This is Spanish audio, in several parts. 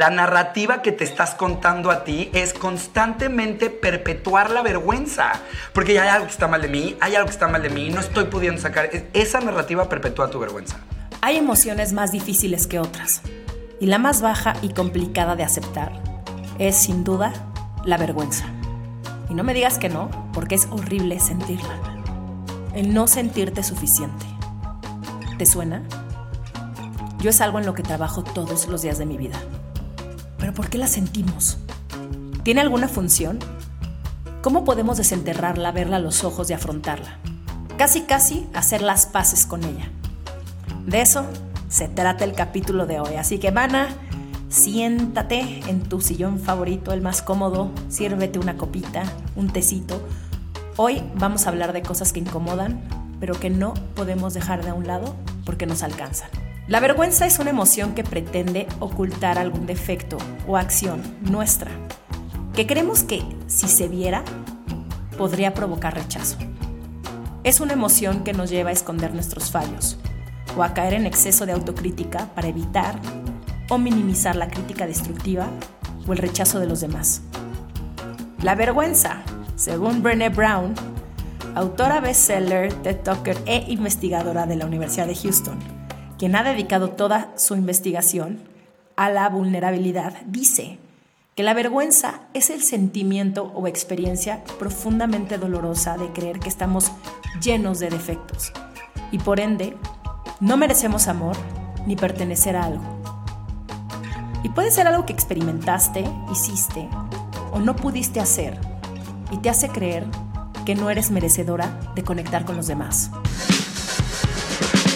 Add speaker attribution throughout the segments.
Speaker 1: La narrativa que te estás contando a ti es constantemente perpetuar la vergüenza. Porque hay algo que está mal de mí, hay algo que está mal de mí, no estoy pudiendo sacar. Esa narrativa perpetúa tu vergüenza.
Speaker 2: Hay emociones más difíciles que otras. Y la más baja y complicada de aceptar es, sin duda, la vergüenza. Y no me digas que no, porque es horrible sentirla. El no sentirte suficiente. ¿Te suena? Yo es algo en lo que trabajo todos los días de mi vida. Pero ¿por qué la sentimos? ¿Tiene alguna función? ¿Cómo podemos desenterrarla, verla a los ojos y afrontarla? Casi, casi hacer las paces con ella. De eso se trata el capítulo de hoy. Así que, Mana, siéntate en tu sillón favorito, el más cómodo, siérvete una copita, un tecito. Hoy vamos a hablar de cosas que incomodan, pero que no podemos dejar de un lado porque nos alcanzan. La vergüenza es una emoción que pretende ocultar algún defecto o acción nuestra, que creemos que si se viera podría provocar rechazo. Es una emoción que nos lleva a esconder nuestros fallos o a caer en exceso de autocrítica para evitar o minimizar la crítica destructiva o el rechazo de los demás. La vergüenza, según Brené Brown, autora bestseller, TED Talker e investigadora de la Universidad de Houston, quien ha dedicado toda su investigación a la vulnerabilidad, dice que la vergüenza es el sentimiento o experiencia profundamente dolorosa de creer que estamos llenos de defectos y por ende no merecemos amor ni pertenecer a algo. Y puede ser algo que experimentaste, hiciste o no pudiste hacer y te hace creer que no eres merecedora de conectar con los demás.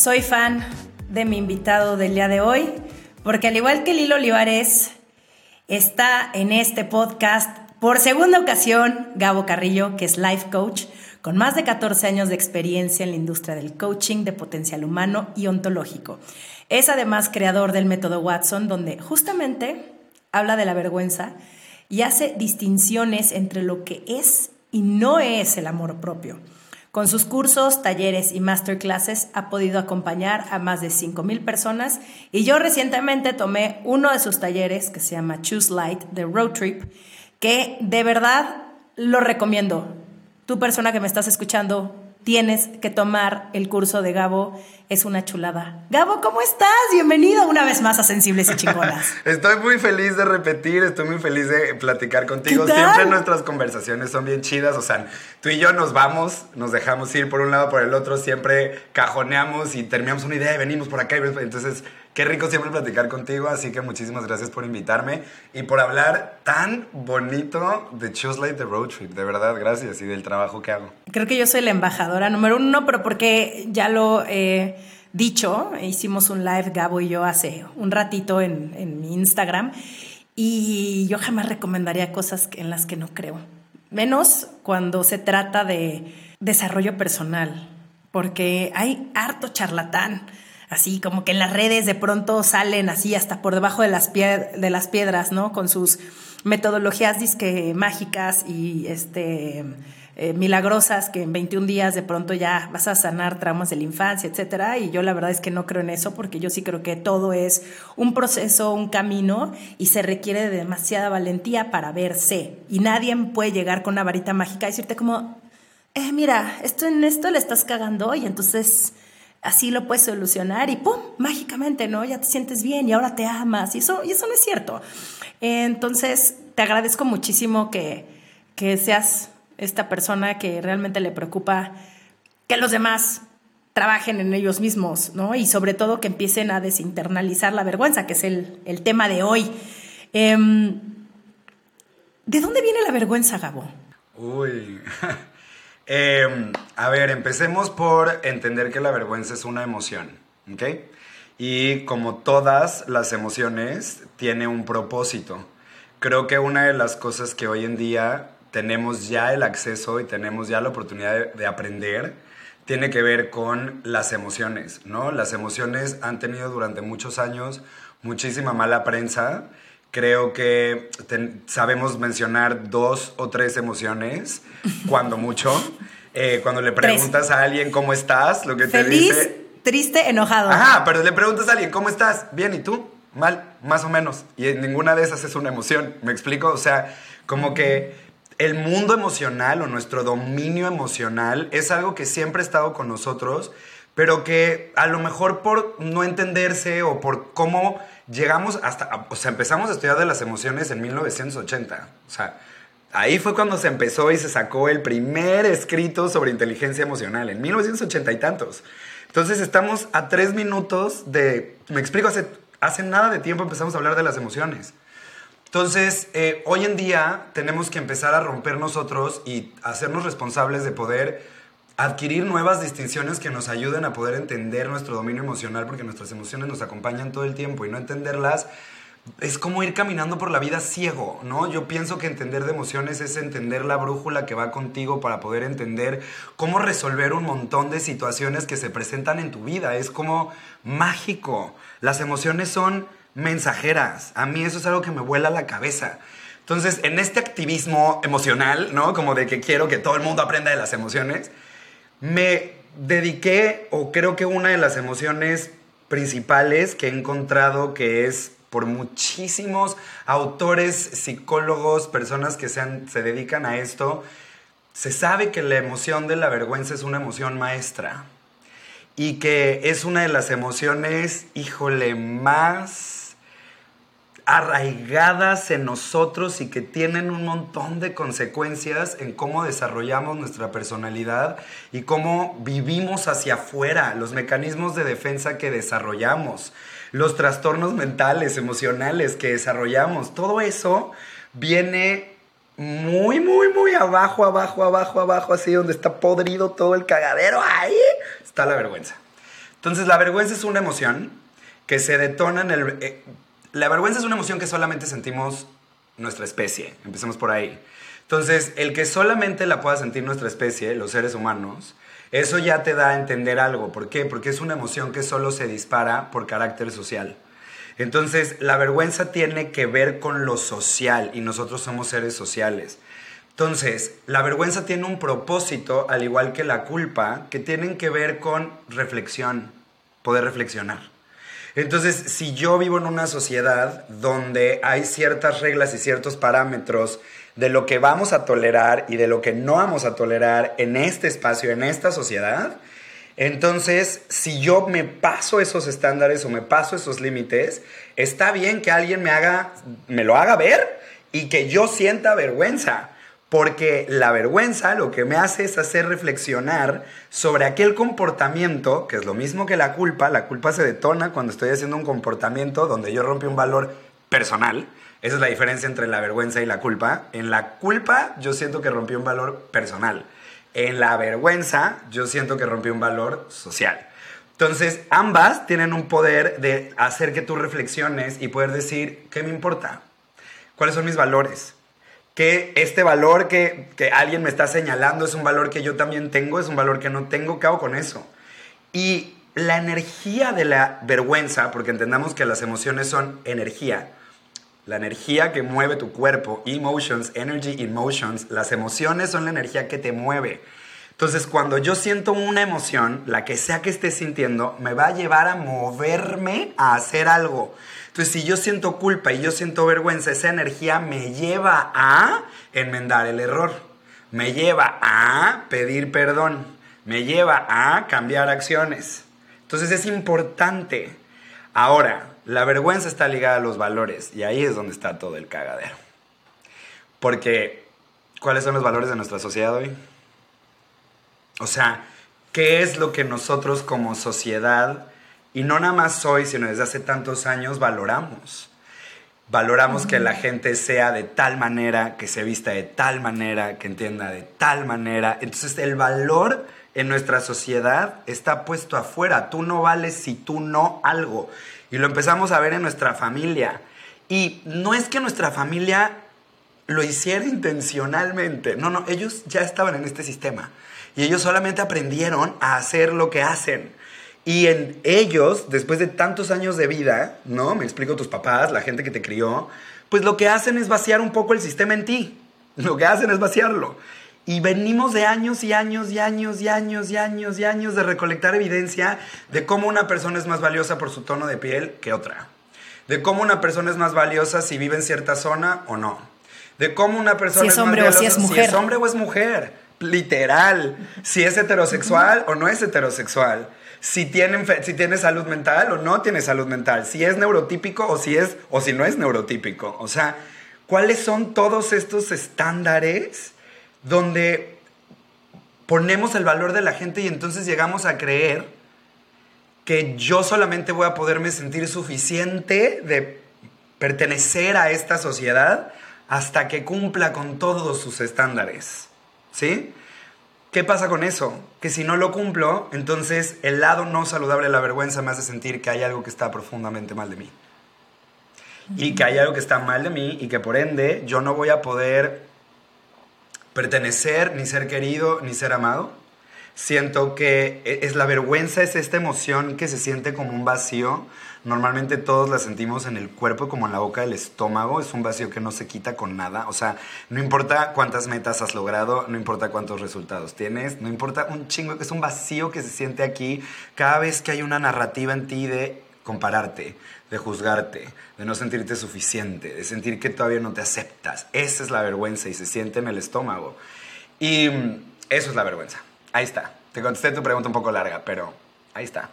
Speaker 2: Soy fan de mi invitado del día de hoy, porque al igual que Lilo Olivares, está en este podcast por segunda ocasión Gabo Carrillo, que es life coach, con más de 14 años de experiencia en la industria del coaching de potencial humano y ontológico. Es además creador del método Watson, donde justamente habla de la vergüenza y hace distinciones entre lo que es y no es el amor propio. Con sus cursos, talleres y masterclasses ha podido acompañar a más de 5.000 personas y yo recientemente tomé uno de sus talleres que se llama Choose Light de Road Trip, que de verdad lo recomiendo. Tu persona que me estás escuchando, tienes que tomar el curso de Gabo. Es una chulada. Gabo, ¿cómo estás? Bienvenido una vez más a Sensibles y Chingonas.
Speaker 1: estoy muy feliz de repetir, estoy muy feliz de platicar contigo. Siempre nuestras conversaciones son bien chidas. O sea, tú y yo nos vamos, nos dejamos ir por un lado, por el otro, siempre cajoneamos y terminamos una idea y venimos por acá. Entonces, Qué rico siempre platicar contigo, así que muchísimas gracias por invitarme y por hablar tan bonito de Choose Light the Road Trip. De verdad, gracias y del trabajo que hago.
Speaker 2: Creo que yo soy la embajadora número uno, pero porque ya lo he dicho, hicimos un live, Gabo y yo, hace un ratito en, en mi Instagram y yo jamás recomendaría cosas en las que no creo. Menos cuando se trata de desarrollo personal, porque hay harto charlatán así como que en las redes de pronto salen así hasta por debajo de las, de las piedras, ¿no? Con sus metodologías mágicas y este eh, milagrosas que en 21 días de pronto ya vas a sanar traumas de la infancia, etcétera. Y yo la verdad es que no creo en eso porque yo sí creo que todo es un proceso, un camino y se requiere de demasiada valentía para verse. Y nadie puede llegar con una varita mágica y decirte como, eh, mira, esto en esto le estás cagando y entonces así lo puedes solucionar y ¡pum! Mágicamente, ¿no? Ya te sientes bien y ahora te amas. Y eso, y eso no es cierto. Entonces, te agradezco muchísimo que, que seas esta persona que realmente le preocupa que los demás trabajen en ellos mismos, ¿no? Y sobre todo que empiecen a desinternalizar la vergüenza, que es el, el tema de hoy. Em, ¿De dónde viene la vergüenza, Gabo?
Speaker 1: Uy, Em, a ver, empecemos por entender que la vergüenza es una emoción, ¿ok? y como todas las emociones, tiene un propósito. Creo que una de las cosas que hoy en día tenemos ya el acceso y tenemos ya la oportunidad de, de aprender tiene que ver con las emociones, ¿no? Las emociones han tenido durante muchos años muchísima mala prensa. Creo que ten- sabemos mencionar dos o tres emociones, cuando mucho. Eh, cuando le
Speaker 2: Tres.
Speaker 1: preguntas a alguien cómo estás, lo que te dice...
Speaker 2: triste, enojado.
Speaker 1: Ajá, pero le preguntas a alguien, ¿cómo estás? Bien, ¿y tú? Mal, más o menos. Y en ninguna de esas es una emoción, ¿me explico? O sea, como que el mundo emocional o nuestro dominio emocional es algo que siempre ha estado con nosotros, pero que a lo mejor por no entenderse o por cómo llegamos hasta, o sea, empezamos a estudiar de las emociones en 1980. O sea, ahí fue cuando se empezó y se sacó el primer escrito sobre inteligencia emocional, en 1980 y tantos. Entonces estamos a tres minutos de, me explico, hace, hace nada de tiempo empezamos a hablar de las emociones. Entonces, eh, hoy en día tenemos que empezar a romper nosotros y hacernos responsables de poder adquirir nuevas distinciones que nos ayuden a poder entender nuestro dominio emocional, porque nuestras emociones nos acompañan todo el tiempo y no entenderlas es como ir caminando por la vida ciego, ¿no? Yo pienso que entender de emociones es entender la brújula que va contigo para poder entender cómo resolver un montón de situaciones que se presentan en tu vida. Es como mágico. Las emociones son mensajeras. A mí eso es algo que me vuela la cabeza. Entonces, en este activismo emocional, ¿no? Como de que quiero que todo el mundo aprenda de las emociones, me dediqué, o creo que una de las emociones principales que he encontrado que es por muchísimos autores, psicólogos, personas que se, dedican a esto, se sabe que la emoción de la vergüenza es una emoción maestra y que es una de las emociones, híjole, más arraigadas en nosotros y que tienen un montón de consecuencias en cómo desarrollamos nuestra personalidad y cómo vivimos hacia afuera, los mecanismos de defensa que desarrollamos, los trastornos mentales, emocionales que desarrollamos, todo eso viene muy, muy, muy abajo, abajo, abajo, abajo, así donde está podrido todo el cagadero, ahí está la vergüenza. Entonces la vergüenza es una emoción que se detona en el... eh, la vergüenza es una emoción que solamente sentimos nuestra especie, empecemos por ahí. Entonces, el que solamente la pueda sentir nuestra especie, los seres humanos, eso ya te da a entender algo. ¿Por qué? Porque es una emoción que solo se dispara por carácter social. Entonces, la vergüenza tiene que ver con lo social y nosotros somos seres sociales. Entonces, la vergüenza tiene un propósito, al igual que la culpa, que tienen que ver con reflexión, poder reflexionar. Entonces, si yo vivo en una sociedad donde hay ciertas reglas y ciertos parámetros de lo que vamos a tolerar y de lo que no vamos a tolerar en este espacio, en esta sociedad, entonces, si yo me paso esos estándares o me paso esos límites, está bien que alguien me haga, me lo haga ver y que yo sienta vergüenza. Porque la vergüenza lo que me hace es hacer reflexionar sobre aquel comportamiento, que es lo mismo que la culpa. La culpa se detona cuando estoy haciendo un comportamiento donde yo rompí un valor personal. Esa es la diferencia entre la vergüenza y la culpa. En la culpa yo siento que rompí un valor personal. En la vergüenza yo siento que rompí un valor social. Entonces, ambas tienen un poder de hacer que tú reflexiones y poder decir, ¿qué me importa? ¿Cuáles son mis valores? Que este valor que, que alguien me está señalando es un valor que yo también tengo, es un valor que no tengo, ¿qué hago con eso? Y la energía de la vergüenza, porque entendamos que las emociones son energía, la energía que mueve tu cuerpo, emotions, energy, emotions, las emociones son la energía que te mueve. Entonces, cuando yo siento una emoción, la que sea que esté sintiendo, me va a llevar a moverme a hacer algo. Entonces, si yo siento culpa y yo siento vergüenza, esa energía me lleva a enmendar el error, me lleva a pedir perdón, me lleva a cambiar acciones. Entonces, es importante. Ahora, la vergüenza está ligada a los valores y ahí es donde está todo el cagadero. Porque, ¿cuáles son los valores de nuestra sociedad hoy? O sea, ¿qué es lo que nosotros como sociedad, y no nada más hoy, sino desde hace tantos años, valoramos? Valoramos que la gente sea de tal manera, que se vista de tal manera, que entienda de tal manera. Entonces el valor en nuestra sociedad está puesto afuera. Tú no vales si tú no algo. Y lo empezamos a ver en nuestra familia. Y no es que nuestra familia lo hiciera intencionalmente. No, no, ellos ya estaban en este sistema. Y ellos solamente aprendieron a hacer lo que hacen. Y en ellos, después de tantos años de vida, ¿no? Me explico tus papás, la gente que te crió, pues lo que hacen es vaciar un poco el sistema en ti. Lo que hacen es vaciarlo. Y venimos de años y años y años y años y años y años de recolectar evidencia de cómo una persona es más valiosa por su tono de piel que otra. De cómo una persona es más valiosa si vive en cierta zona o no. De cómo una persona
Speaker 2: si es, hombre o si es mujer.
Speaker 1: Si es hombre o es mujer. Literal. Si es heterosexual o no es heterosexual. Si tiene, si tiene salud mental o no tiene salud mental. Si es neurotípico o si, es, o si no es neurotípico. O sea, ¿cuáles son todos estos estándares? donde ponemos el valor de la gente y entonces llegamos a creer que yo solamente voy a poderme sentir suficiente de pertenecer a esta sociedad hasta que cumpla con todos sus estándares. ¿Sí? ¿Qué pasa con eso? Que si no lo cumplo, entonces el lado no saludable de la vergüenza me hace sentir que hay algo que está profundamente mal de mí. Y que hay algo que está mal de mí y que por ende yo no voy a poder pertenecer, ni ser querido, ni ser amado. Siento que e, es la vergüenza, es esta emoción que se siente como un vacío. Normalmente todos la sentimos en el cuerpo, como en la boca del estómago. Es un vacío que no se quita con nada. O sea, no importa cuántas metas has logrado, no importa cuántos resultados tienes, no importa un chingo, es un vacío que se siente aquí cada vez que hay una narrativa en ti de compararte, de juzgarte, de no sentirte suficiente, de sentir que todavía no te aceptas. Esa es la vergüenza y se siente en el estómago. Y eso es la vergüenza. Ahí está. Te contesté tu pregunta un poco larga, pero ahí está.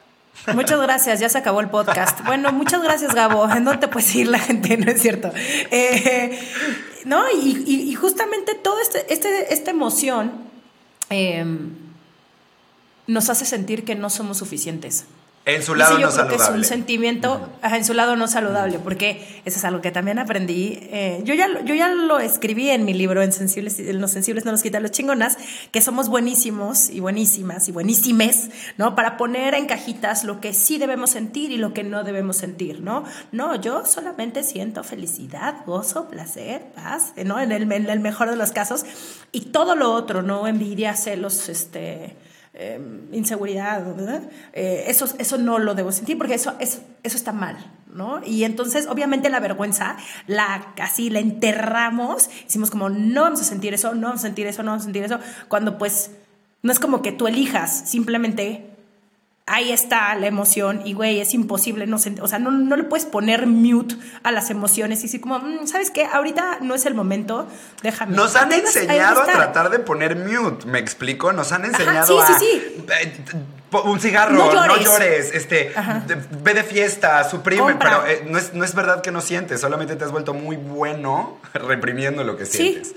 Speaker 2: Muchas gracias, ya se acabó el podcast. Bueno, muchas gracias, Gabo. ¿En dónde te puede seguir la gente? No es cierto. Eh, no, y, justamente toda este, este, esta emoción em, nos hace sentir que no somos suficientes.
Speaker 1: En su lado no saludable. es
Speaker 2: un sentimiento, en su lado no saludable, porque eso es algo que también aprendí. Eh, yo, ya, yo ya lo escribí en mi libro, en Sensibles, en Los Sensibles no nos quitan los chingonas, que somos buenísimos y buenísimas y buenísimes, ¿no? Para poner en cajitas lo que sí debemos sentir y lo que no debemos sentir, ¿no? No, yo solamente siento felicidad, gozo, placer, paz, ¿no? En el, en el mejor de los casos. Y todo lo otro, ¿no? Envidia, celos, este Em, inseguridad, ¿verdad? Eh, eso, eso no lo debo sentir porque eso, eso, eso está mal, ¿no? Y entonces, obviamente, la vergüenza, la casi la enterramos, decimos como, no vamos a sentir eso, no vamos a sentir eso, no vamos a sentir eso, cuando pues no es como que tú elijas, simplemente ahí está la emoción y, güey, es imposible, no o sea, no, no, le puedes poner mute a las emociones y decir como, mm, ¿sabes qué? Ahorita no es el momento, déjame.
Speaker 1: Nos han enseñado a tratar de poner mute, ¿me explico? Nos han enseñado a... Sí, sí. Eh, un cigarro, no llores, este, ve de fiesta, suprime, pero eh, no, es, no es verdad que no sientes, solamente te has vuelto muy bueno reprimiendo lo que sientes.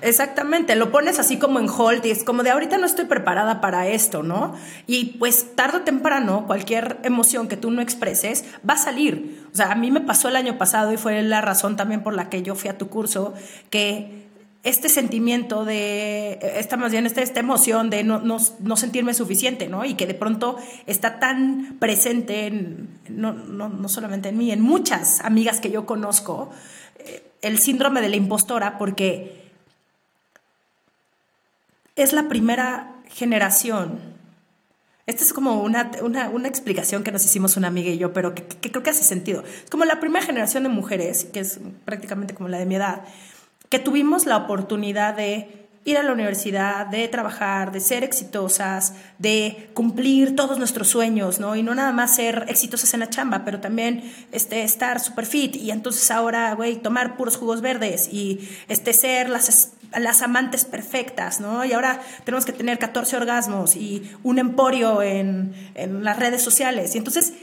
Speaker 2: Exactamente, lo pones así como en hold y es como de ahorita no estoy preparada para esto, ¿no? Y pues tarde o temprano cualquier emoción que tú no expreses va a salir. O sea, a mí me pasó el año pasado y fue la razón también por la que yo fui a tu curso, que este sentimiento de, esta más bien esta, esta emoción de no, no, sentirme suficiente, ¿no? Y que de pronto está tan presente, en, no, no, solamente en mí, en muchas amigas que yo conozco, eh, el síndrome de la impostora, porque es la primera generación. Esta es como una, una, explicación que nos hicimos una amiga y yo, pero que, creo que hace sentido. Es como la primera generación de mujeres, que es prácticamente como la de mi edad, que tuvimos la oportunidad de ir a la universidad, de trabajar, de ser exitosas, de cumplir todos nuestros sueños, ¿no? Y no nada más ser exitosas en la chamba, pero también este, estar super fit y entonces ahora, güey, tomar puros jugos verdes y este, ser las, las amantes perfectas, ¿no? Y ahora tenemos que tener 14 orgasmos y un emporio en, en las redes sociales. Y entonces,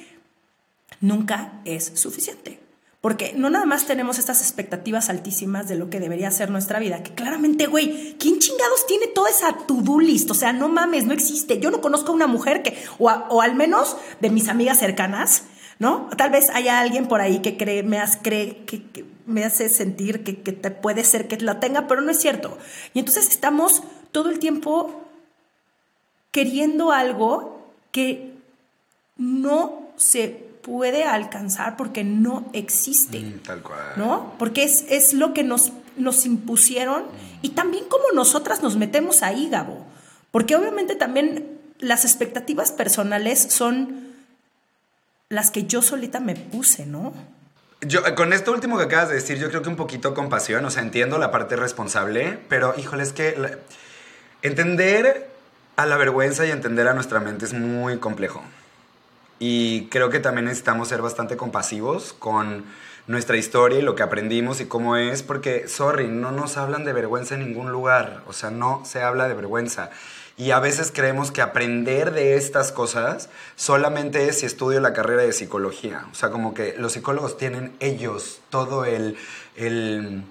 Speaker 2: nunca es suficiente. Porque no nada más tenemos estas expectativas altísimas de lo que debería ser nuestra vida, que claramente, güey, ¿quién chingados tiene toda esa to-do list? O sea, no mames, no existe. Yo no conozco a una mujer que, o, al menos de mis amigas cercanas, ¿no? Tal vez haya alguien por ahí que cree, me, cree, que, me hace sentir que, que puede ser que la tenga, pero no es cierto. Y entonces estamos todo el tiempo queriendo algo que no se puede alcanzar porque no existe.
Speaker 1: Mm, tal cual.
Speaker 2: ¿No? Porque es, es lo que nos, nos impusieron y también como nosotras nos metemos ahí, Gabo. Porque obviamente también las expectativas personales son las que yo solita me puse, ¿no?
Speaker 1: Yo, con esto último que acabas de decir, yo creo que un poquito compasión, o sea, entiendo la parte responsable, pero híjole, es que entender a la vergüenza y entender a nuestra mente es muy complejo. Y creo que también necesitamos ser bastante compasivos con nuestra historia y lo que aprendimos y cómo es, porque, sorry, no nos hablan de vergüenza en ningún lugar, o sea, no se habla de vergüenza. Y a veces creemos que aprender de estas cosas solamente es si estudio la carrera de psicología. O sea, como que los psicólogos tienen ellos todo el, el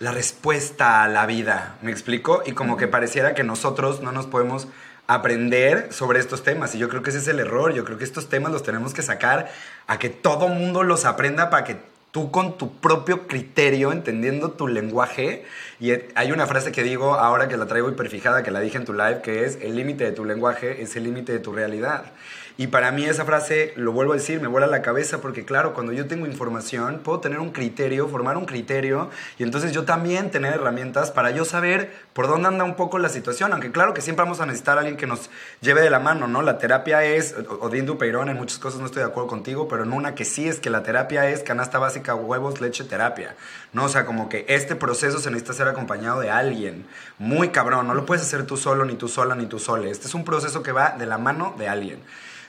Speaker 1: la respuesta a la vida, ¿me explico? Y como que pareciera que nosotros no nos podemos aprender sobre estos temas. Y yo creo que ese es el error. Yo creo que estos temas los tenemos que sacar a que todo mundo los aprenda para que tú con tu propio criterio, entendiendo tu lenguaje, y hay una frase que digo ahora que la traigo hiperfijada, que la dije en tu live, que es, el límite de tu lenguaje es el límite de tu realidad. Y para mí esa frase, lo vuelvo a decir, me vuela la cabeza porque claro, cuando yo tengo información, puedo tener un criterio, formar un criterio y entonces yo también tener herramientas para yo saber por dónde anda un poco la situación, aunque claro que siempre vamos a necesitar a alguien que nos lleve de la mano, ¿no? La terapia es, Odín Dupeirón, en muchas cosas no estoy de acuerdo contigo, pero en una que sí es que la terapia es canasta básica, huevos, leche, terapia, ¿no? O sea, como que este proceso se necesita ser acompañado de alguien, muy cabrón, no lo puedes hacer tú solo, ni tú sola, ni tú sola, este es un proceso que va de la mano de alguien.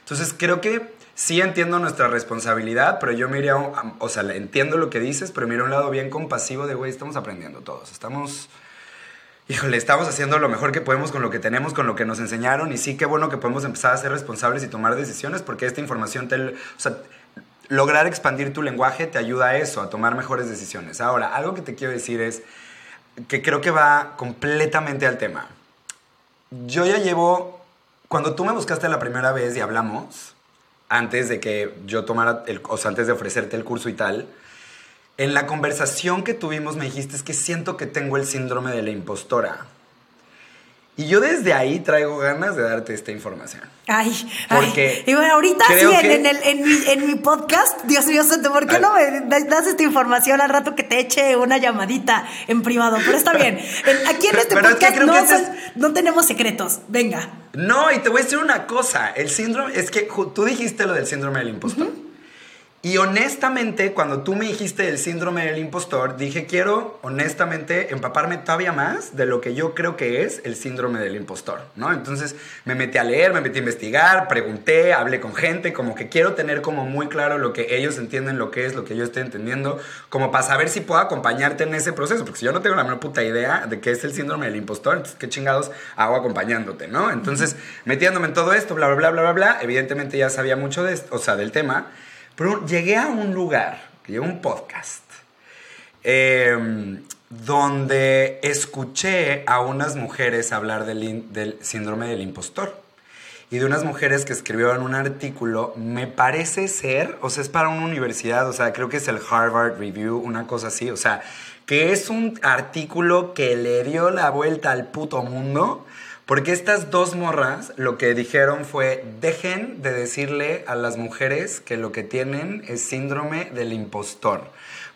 Speaker 1: Entonces creo que sí entiendo nuestra responsabilidad, pero yo me iría, o sea, entiendo lo que dices, pero mira un lado bien compasivo de, güey, estamos aprendiendo todos, estamos, híjole, estamos haciendo lo mejor que podemos con lo que tenemos, con lo que nos enseñaron, y sí, qué bueno que podemos empezar a ser responsables y tomar decisiones, porque esta información te, o sea, lograr expandir tu lenguaje te ayuda a eso, a tomar mejores decisiones. Ahora, algo que te quiero decir es que creo que va completamente al tema. Yo ya llevo cuando tú me buscaste la primera vez y hablamos, antes de que yo tomara, el, o sea, antes de ofrecerte el curso y tal, en la conversación que tuvimos me dijiste es que siento que tengo el síndrome de la impostora. Y yo desde ahí traigo ganas de darte esta información.
Speaker 2: Ay, porque Y bueno, ahorita sí, en, el, en, mi, en, mi, podcast, Dios mío santo, ¿por qué no me das esta información al rato que te eche una llamadita en privado? Pero está bien. Aquí en este podcast no, este no tenemos secretos. Venga.
Speaker 1: No, y te voy a decir una cosa. El síndrome, es que tú dijiste lo del síndrome del impostor. Y honestamente, cuando tú me dijiste del síndrome del impostor, dije, quiero honestamente empaparme todavía más de lo que yo creo que es el síndrome del impostor, ¿no? Entonces me metí a leer, me metí a investigar, pregunté, hablé con gente, como que quiero tener como muy claro lo que ellos entienden, lo que es, lo que yo estoy entendiendo, como para saber si puedo acompañarte en ese proceso, porque si yo no tengo la menor puta idea de qué es el síndrome del impostor, entonces qué chingados hago acompañándote, ¿no? Entonces, metiéndome en todo esto, bla, bla, bla, bla, bla, evidentemente ya sabía mucho de esto, o sea, del tema. Pero llegué a un lugar, llegué a un podcast, em, donde escuché a unas mujeres hablar del, del, síndrome del impostor. Y de unas mujeres que escribieron un artículo, me parece ser, o sea, es para una universidad, o sea, creo que es el Harvard Review, una cosa así, o sea, que es un artículo que le dio la vuelta al puto mundo porque estas dos morras lo que dijeron fue, dejen de decirle a las mujeres que lo que tienen es síndrome del impostor.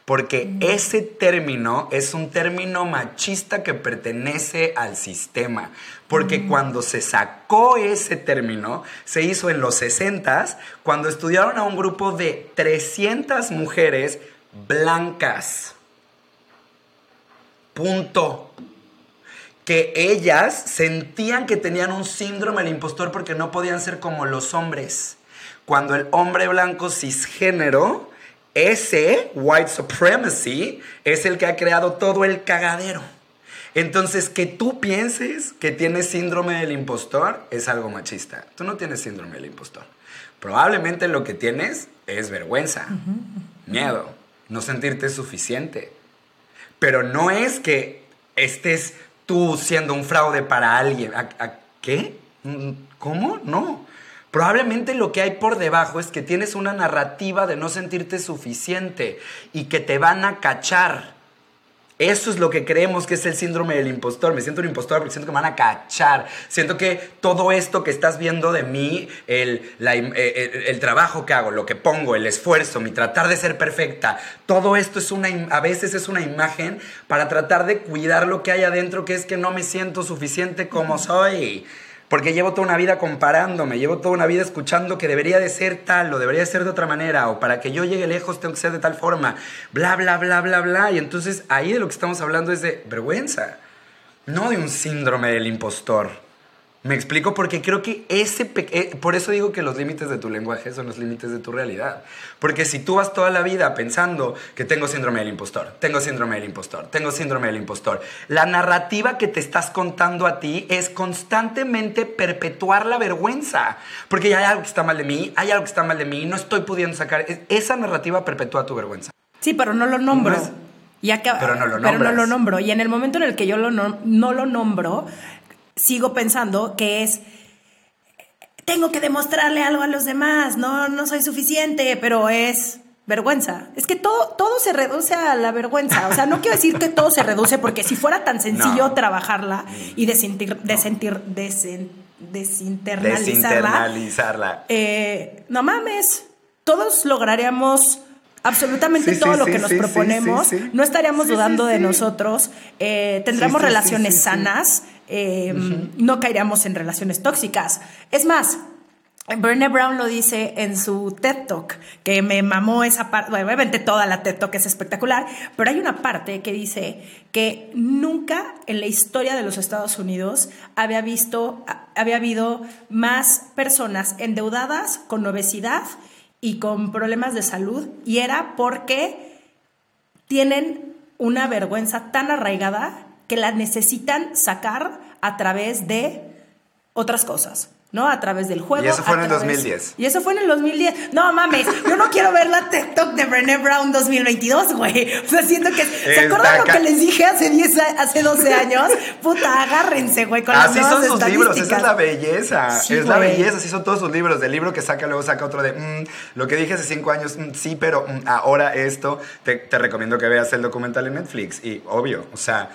Speaker 1: Porque ese término es un término machista que pertenece al sistema. Porque cuando se sacó ese término, se hizo en los 60 cuando estudiaron a un grupo de 300 mujeres blancas. Punto que ellas sentían que tenían un síndrome del impostor porque no podían ser como los hombres. Cuando el hombre blanco cisgénero, ese white supremacy, es el que ha creado todo el cagadero. Entonces, que tú pienses que tienes síndrome del impostor es algo machista. Tú no tienes síndrome del impostor. Probablemente lo que tienes es vergüenza, miedo, no sentirte suficiente. Pero no es que estés tú siendo un fraude para alguien. ¿A, qué? ¿Cómo? No. Probablemente lo que hay por debajo es que tienes una narrativa de no sentirte suficiente y que te van a cachar. Eso es lo que creemos que es el síndrome del impostor. Me siento un impostor porque siento que me van a cachar. Siento que todo esto que estás viendo de mí, el, el, trabajo que hago, lo que pongo, el esfuerzo, mi tratar de ser perfecta, todo esto es una, a veces es una imagen para tratar de cuidar lo que hay adentro, que es que no me siento suficiente como soy. Porque llevo toda una vida comparándome, llevo toda una vida escuchando que debería de ser tal o debería de ser de otra manera, o para que yo llegue lejos tengo que ser de tal forma, bla, bla, bla, bla, bla. Y entonces ahí de lo que estamos hablando es de vergüenza, no de un síndrome del impostor. Me explico porque creo que ese... Eh, por eso digo que los límites de tu lenguaje son los límites de tu realidad. Porque si tú vas toda la vida pensando que tengo síndrome del impostor, tengo síndrome del impostor, tengo síndrome del impostor, la narrativa que te estás contando a ti es constantemente perpetuar la vergüenza. Porque ya hay algo que está mal de mí, hay algo que está mal de mí, no estoy pudiendo sacar... Esa narrativa perpetúa tu vergüenza.
Speaker 2: Sí, pero no lo nombro. y
Speaker 1: pero no lo
Speaker 2: Pero no lo nombro. Y en el momento en el que yo lo no lo nombro sigo pensando que es tengo que demostrarle algo a los demás, no, no soy suficiente, pero es vergüenza. Es que todo, todo se reduce a la vergüenza. O sea, no quiero decir que todo se reduce, porque si fuera tan sencillo trabajarla y desentir, desinternalizarla.
Speaker 1: Desinternalizarla.
Speaker 2: Eh, no mames, todos lograríamos absolutamente todo lo que nos proponemos, no estaríamos dudando de nosotros, eh, tendremos relaciones sanas, eh, no caeríamos en relaciones tóxicas. Es más, Brené Brown lo dice en su TED Talk, que me mamó esa parte, bueno, obviamente toda la TED Talk es espectacular, pero hay una parte que dice que nunca en la historia de los Estados Unidos había visto, había habido más personas endeudadas con obesidad y con problemas de salud y era porque tienen una vergüenza tan arraigada que la necesitan sacar a través de otras cosas. ¿no? A través del juego.
Speaker 1: Y eso fue en el 2010.
Speaker 2: Y eso fue en el 2010. No mames, yo no quiero ver la TikTok de Brené Brown 2022, güey. O sea, siento que. ¿Se acuerdan lo que les dije hace 10, hace 12 años? Puta, agárrense, güey, con
Speaker 1: Así son sus libros, esa es la belleza. es la belleza, así son todos sus libros. Del libro que saca, luego saca otro de mm, lo que dije hace 5 años, mm, sí, pero mm, ahora esto. Te, te recomiendo que veas el documental en Netflix. Y obvio, o sea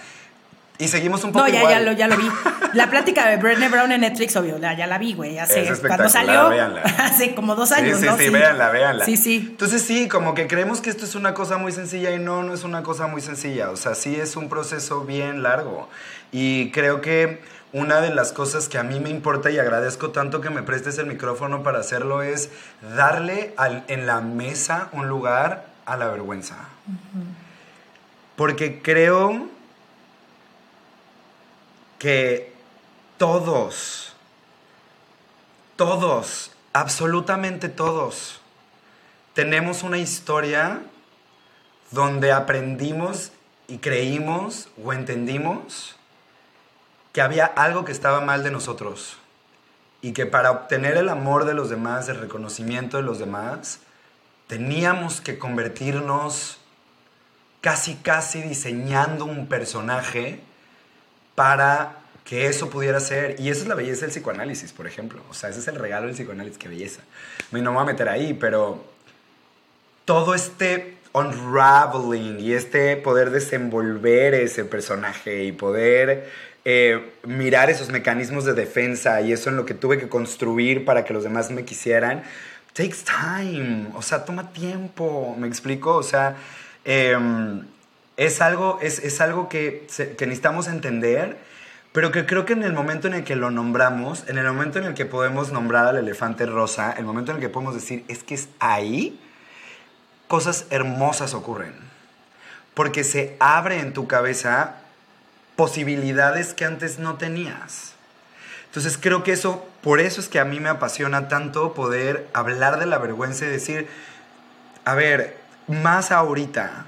Speaker 1: y seguimos un poco
Speaker 2: No, ya, ya, lo, ya lo vi. La plática de Brené Brown en Netflix, obvio, ya, la vi, güey. Hace, cuando salió, hace como dos años,
Speaker 1: sí,
Speaker 2: ¿no?
Speaker 1: Sí, sí, véanla, véanla.
Speaker 2: Sí, sí.
Speaker 1: Entonces sí, como que creemos que esto es una cosa muy sencilla y no, no es una cosa muy sencilla. O sea, sí es un proceso bien largo. Y creo que una de las cosas que a mí me importa y agradezco tanto que me prestes el micrófono para hacerlo es darle al, en la mesa un lugar a la vergüenza. Porque creo que todos, todos, absolutamente todos, tenemos una historia donde aprendimos y creímos o entendimos que había algo que estaba mal de nosotros y que para obtener el amor de los demás, el reconocimiento de los demás, teníamos que convertirnos casi, casi diseñando un personaje para que eso pudiera ser. Y esa es la belleza del psicoanálisis, por ejemplo. O sea, ese es el regalo del psicoanálisis, qué belleza. No me voy a meter ahí, pero todo este unraveling y este poder desenvolver ese personaje y poder eh, mirar esos mecanismos de defensa y eso en lo que tuve que construir para que los demás me quisieran, takes time. O sea, toma tiempo. ¿Me explico? O sea, em, es algo, es, es algo que, que, necesitamos entender, pero que creo que en el momento en el que lo nombramos, en el momento en el que podemos nombrar al elefante rosa, el momento en el que podemos decir, es que es ahí, cosas hermosas ocurren. Porque se abre en tu cabeza posibilidades que antes no tenías. Entonces creo que eso, por eso es que a mí me apasiona tanto poder hablar de la vergüenza y decir, a ver, más ahorita,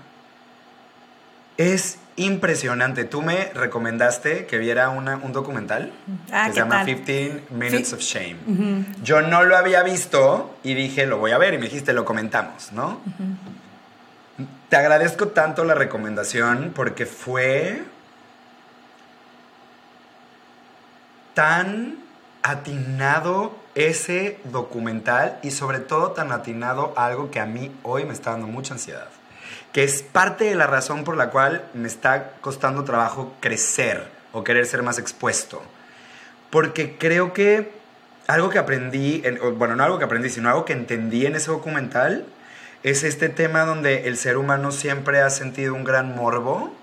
Speaker 1: es impresionante. Tú me recomendaste que viera un documental
Speaker 2: ah,
Speaker 1: que se llama 15 Minutes of Shame. Yo no lo había visto y dije, lo voy a ver. Y me dijiste, lo comentamos, ¿no? Te agradezco tanto la recomendación porque fue tan atinado ese documental y sobre todo tan atinado algo que a mí hoy me está dando mucha ansiedad que es parte de la razón por la cual me está costando trabajo crecer o querer ser más expuesto. Porque creo que algo que aprendí, bueno, no algo que aprendí, sino algo que entendí en ese documental, es este tema donde el ser humano siempre ha sentido un gran morbo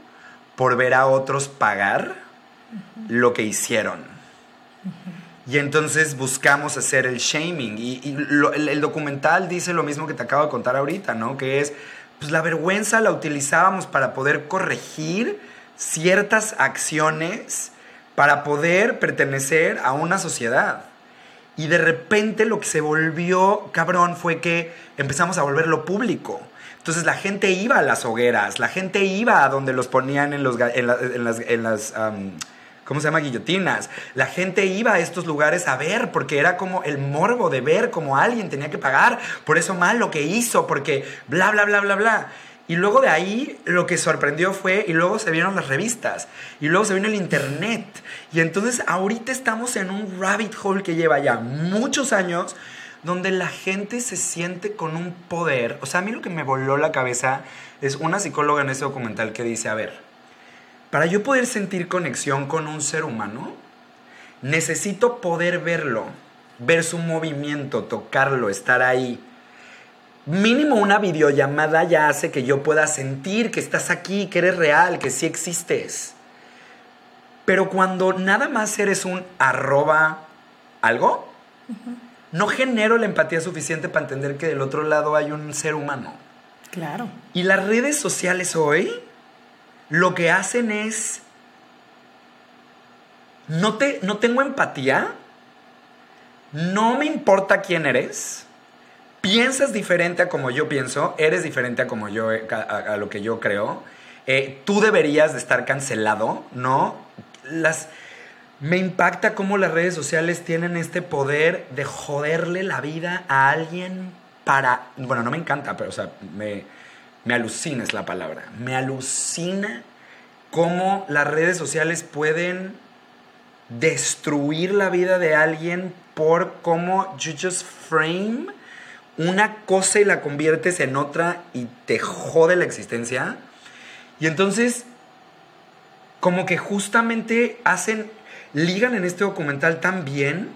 Speaker 1: por ver a otros pagar lo que hicieron. Y entonces buscamos hacer el shaming. Y, el, documental dice lo mismo que te acabo de contar ahorita, ¿no? Que es, pues la vergüenza la utilizábamos para poder corregir ciertas acciones, para poder pertenecer a una sociedad. Y de repente lo que se volvió cabrón fue que empezamos a volverlo público. Entonces la gente iba a las hogueras, la gente iba a donde los ponían en, los, en, las, en las ¿cómo se llama? Guillotinas. La gente iba a estos lugares a ver, porque era como el morbo de ver como alguien tenía que pagar por eso mal lo que hizo, porque bla, bla, bla, bla, bla. Y luego de ahí lo que sorprendió fue, y luego se vieron las revistas, y luego se vino el internet. Y entonces ahorita estamos en un rabbit hole que lleva ya muchos años, donde la gente se siente con un poder. O sea, a mí lo que me voló la cabeza es una psicóloga en ese documental que dice, a ver, para yo poder sentir conexión con un ser humano, necesito poder verlo, ver su movimiento, tocarlo, estar ahí mínimo una videollamada ya hace que yo pueda sentir que estás aquí, que eres real, que sí existes. Pero cuando nada más eres un arroba algo, no genero la empatía suficiente para entender que del otro lado hay un ser humano.
Speaker 2: Claro.
Speaker 1: Y las redes sociales hoy lo que hacen es, no, te, no tengo empatía, no me importa quién eres, piensas diferente a como yo pienso, eres diferente a como yo, a, lo que yo creo, eh, tú deberías de estar cancelado, ¿no? Las, me impacta cómo las redes sociales tienen este poder de joderle la vida a alguien para, bueno, no me encanta, pero o sea, me, me alucina es la palabra, me alucina cómo las redes sociales pueden destruir la vida de alguien por cómo you just frame una cosa y la conviertes en otra y te jode la existencia. Y entonces, como que justamente hacen, ligan en este documental tan bien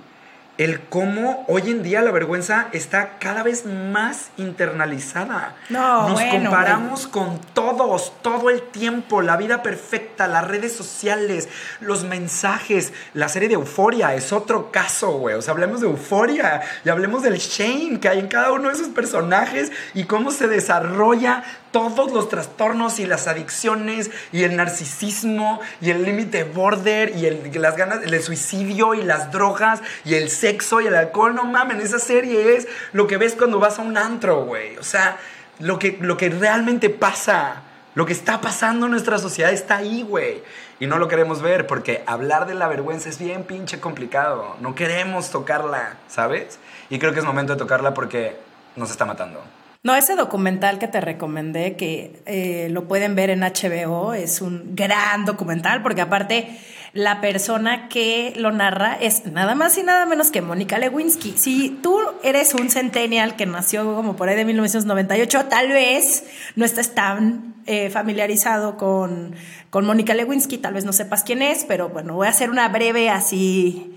Speaker 1: el cómo hoy en día la vergüenza está cada vez más internalizada.
Speaker 2: No,
Speaker 1: Nos comparamos con todos, todo el tiempo, la vida perfecta, las redes sociales, los mensajes, la serie de Euforia es otro caso, güey. O sea, hablemos de Euforia y hablemos del shame que hay en cada uno de esos personajes y cómo se desarrolla todos los trastornos y las adicciones y el narcisismo y el límite border y el, las ganas, el suicidio y las drogas y el sexo y el alcohol. No mames, esa serie es lo que ves cuando vas a un antro, güey. O sea, lo que, lo que realmente pasa, lo que está pasando en nuestra sociedad está ahí, güey. Y no lo queremos ver porque hablar de la vergüenza es bien pinche complicado. No queremos tocarla, ¿sabes? Y creo que es momento de tocarla porque nos está matando.
Speaker 2: No, ese documental que te recomendé, que eh, lo pueden ver en HBO, es un gran documental, porque aparte la persona que lo narra es nada más y nada menos que Mónica Lewinsky. Si tú eres un centennial que nació como por ahí de 1998, tal vez no estés tan eh, familiarizado con, con Mónica Lewinsky, tal vez no sepas quién es, pero bueno, voy a hacer una breve así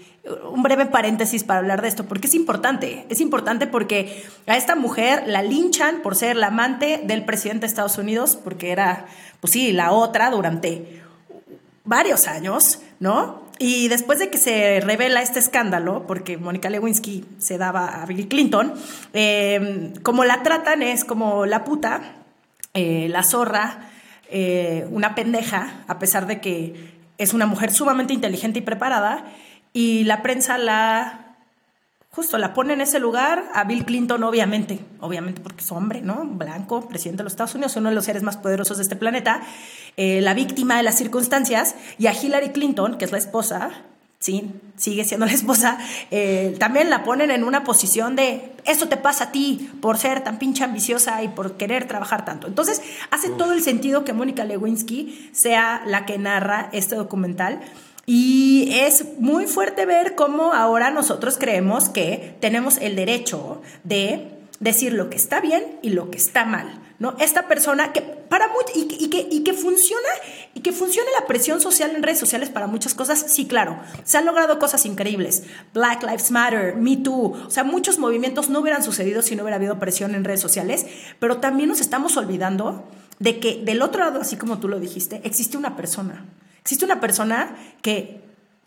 Speaker 2: un breve paréntesis para hablar de esto, porque es importante. Es importante porque a esta mujer la linchan por ser la amante del presidente de Estados Unidos, porque era, pues sí, la otra durante varios años, ¿no? Y después de que se revela este escándalo, porque Mónica Lewinsky se daba a Bill Clinton, em, como la tratan es como la puta, eh, la zorra, eh, una pendeja, a pesar de que es una mujer sumamente inteligente y preparada, y la prensa la justo la pone en ese lugar a Bill Clinton, obviamente, obviamente porque es hombre, ¿no? Blanco, presidente de los Estados Unidos, uno de los seres más poderosos de este planeta, eh, la víctima de las circunstancias, y a Hillary Clinton, que es la esposa, sí, sigue siendo la esposa, eh, también la ponen en una posición de, eso te pasa a ti por ser tan pinche ambiciosa y por querer trabajar tanto. Entonces, hace todo el sentido que Mónica Lewinsky sea la que narra este documental. Y es muy fuerte ver cómo ahora nosotros creemos que tenemos el derecho de decir lo que está bien y lo que está mal, ¿no? Esta persona que para y, que, y que funciona y que funcione la presión social en redes sociales para muchas cosas, sí, claro. Se han logrado cosas increíbles. Black Lives Matter, Me Too, o sea, muchos movimientos no hubieran sucedido si no hubiera habido presión en redes sociales, pero también nos estamos olvidando de que del otro lado, así como tú lo dijiste, existe una persona. Existe una persona que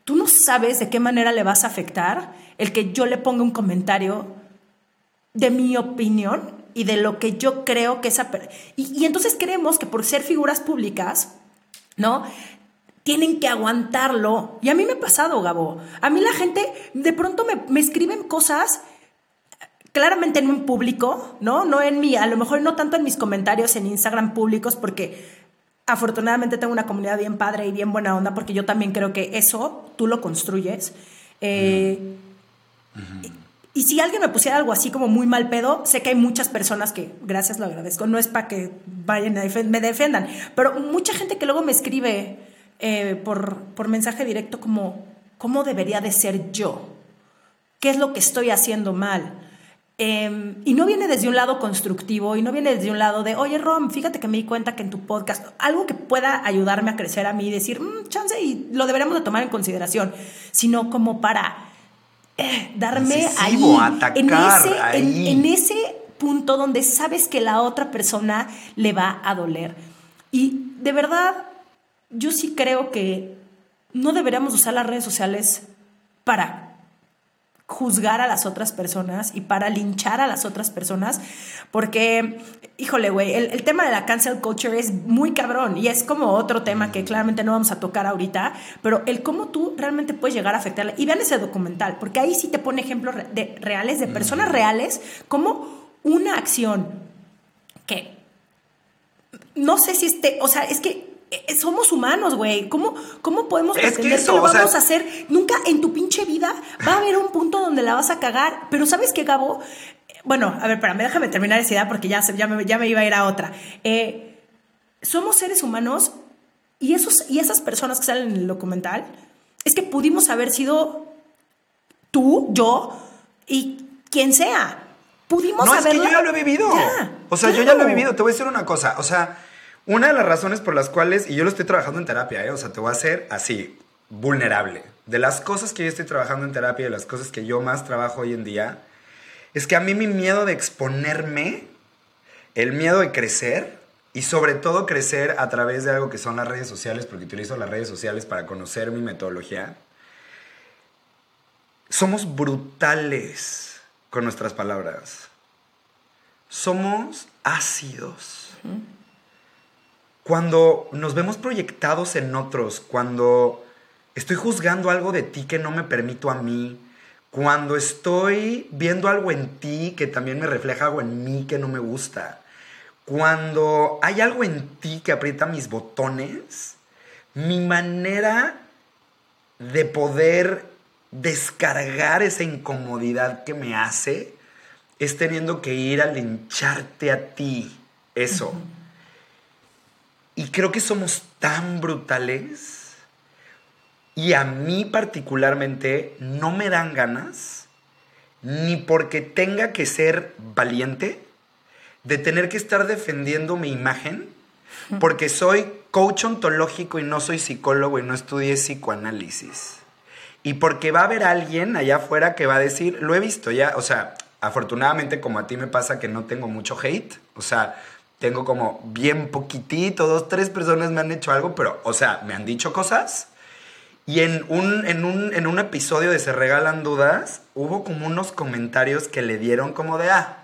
Speaker 2: tú no sabes de qué manera le vas a afectar el que yo le ponga un comentario de mi opinión y de lo que yo creo que esa... Y, y entonces creemos que por ser figuras públicas, ¿no? Tienen que aguantarlo. Y a mí me ha pasado, Gabo. A mí la gente de pronto me, me escriben cosas claramente en un público, ¿no? No en mi, a lo mejor no tanto en mis comentarios en Instagram públicos, porque afortunadamente tengo una comunidad bien padre y bien buena onda, porque yo también creo que eso tú lo construyes. Eh, y si alguien me pusiera algo así como muy mal pedo, sé que hay muchas personas que, gracias, lo agradezco, no es para que vayan a me defendan, pero mucha gente que luego me escribe eh, por, por mensaje directo como, ¿cómo debería de ser yo? ¿Qué es lo que estoy haciendo mal? Em, y no viene desde un lado constructivo y no viene desde un lado de, oye Rom, fíjate que me di cuenta que en tu podcast, algo que pueda ayudarme a crecer a mí y decir, mm, chance y lo deberíamos de tomar en consideración, sino como para eh, darme ahí, en ese, En, ese punto donde sabes que la otra persona le va a doler. Y de verdad, yo sí creo que no deberíamos usar las redes sociales para juzgar a las otras personas y para linchar a las otras personas, porque, híjole, güey, el, tema de la cancel culture es muy cabrón y es como otro tema que claramente no vamos a tocar ahorita, pero el cómo tú realmente puedes llegar a afectarle. Y vean ese documental, porque ahí sí te pone ejemplos de, reales, de personas reales, como una acción que no sé si esté, o sea, es que somos humanos, güey. ¿Cómo, ¿Cómo podemos pretender que, lo vamos a hacer? Nunca en tu pinche vida va a haber un punto donde la vas a cagar. Pero ¿sabes qué, Gabo? Bueno, a ver, espérame, déjame terminar esa idea porque ya, ya, me, ya me iba a ir a otra. Eh, somos seres humanos y, esos, y esas personas que salen en el documental es que pudimos haber sido tú, yo y quien sea. Pudimos
Speaker 1: No, es que yo ya lo he vivido. o sea, yo ya lo he vivido. Te voy a decir una cosa. O sea una de las razones por las cuales, y yo lo estoy trabajando en terapia, ¿eh? o sea, te voy a hacer así, vulnerable. De las cosas que yo estoy trabajando en terapia, de las cosas que yo más trabajo hoy en día, es que a mí mi miedo de exponerme, el miedo de crecer, y sobre todo crecer a través de algo que son las redes sociales, porque utilizo las redes sociales para conocer mi metodología, somos brutales con nuestras palabras. Somos ácidos. Cuando nos vemos proyectados en otros, cuando estoy juzgando algo de ti que no me permito a mí, cuando estoy viendo algo en ti que también me refleja algo en mí que no me gusta, cuando hay algo en ti que aprieta mis botones, mi manera de poder descargar esa incomodidad que me hace es teniendo que ir a lincharte a ti. Eso. Y creo que somos tan brutales. Y a mí particularmente no me dan ganas, ni porque tenga que ser valiente, de tener que estar defendiendo mi imagen, porque soy coach ontológico y no soy psicólogo y no estudié psicoanálisis. Y porque va a haber alguien allá afuera que va a decir, lo he visto ya, o sea, afortunadamente como a ti me pasa que no tengo mucho hate, o sea, tengo como bien poquitito, dos, tres personas me han hecho algo, pero, o sea, me han dicho cosas. Y en un, en un, en un episodio de Se Regalan Dudas, hubo como unos comentarios que le dieron como de, ah,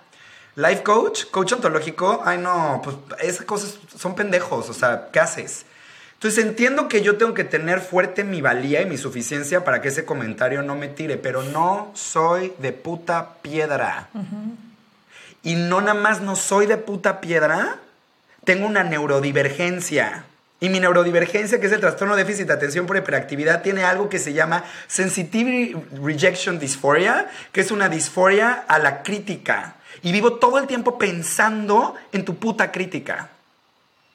Speaker 1: life coach, coach ontológico, ay no, pues esas cosas son pendejos, o sea, ¿qué haces? Entonces entiendo que yo tengo que tener fuerte mi valía y mi suficiencia para que ese comentario no me tire, pero no soy de puta piedra. Y no nada más no soy de puta piedra, tengo una neurodivergencia. Y mi neurodivergencia, que es el trastorno de déficit de atención por hiperactividad, tiene algo que se llama Sensitivity Rejection Dysphoria, que es una disforia a la crítica. Y vivo todo el tiempo pensando en tu puta crítica.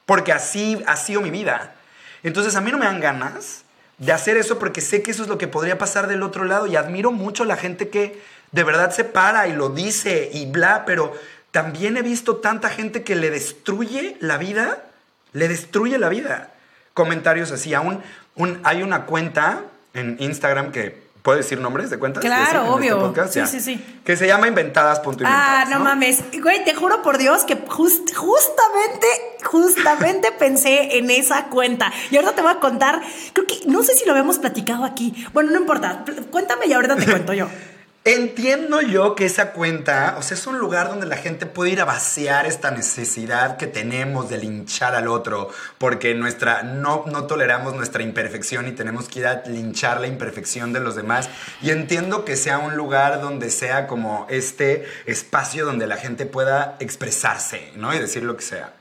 Speaker 1: Porque así ha sido mi vida. Entonces a mí no me dan ganas de hacer eso porque sé que eso es lo que podría pasar del otro lado y admiro mucho la gente que de verdad se para y lo dice y bla, pero también he visto tanta gente que le destruye la vida, le destruye la vida. Comentarios así, aún un, hay una cuenta en Instagram que ¿Puedo decir nombres de cuentas?
Speaker 2: Claro, este obvio. sí, sí, sí.
Speaker 1: Que se llama Inventadas.
Speaker 2: Ah, no, mames. Güey, te juro por Dios que justamente, justamente pensé en esa cuenta. Y ahora te voy a contar, creo que, no sé si lo habíamos platicado aquí. Bueno, no importa. Cuéntame y ahorita te cuento yo.
Speaker 1: Entiendo yo que esa cuenta, o sea, es un lugar donde la gente puede ir a vaciar esta necesidad que tenemos de linchar al otro, porque nuestra, no, no toleramos nuestra imperfección y tenemos que ir a linchar la imperfección de los demás. Y entiendo que sea un lugar donde sea como este espacio donde la gente pueda expresarse, ¿no? Y decir lo que sea.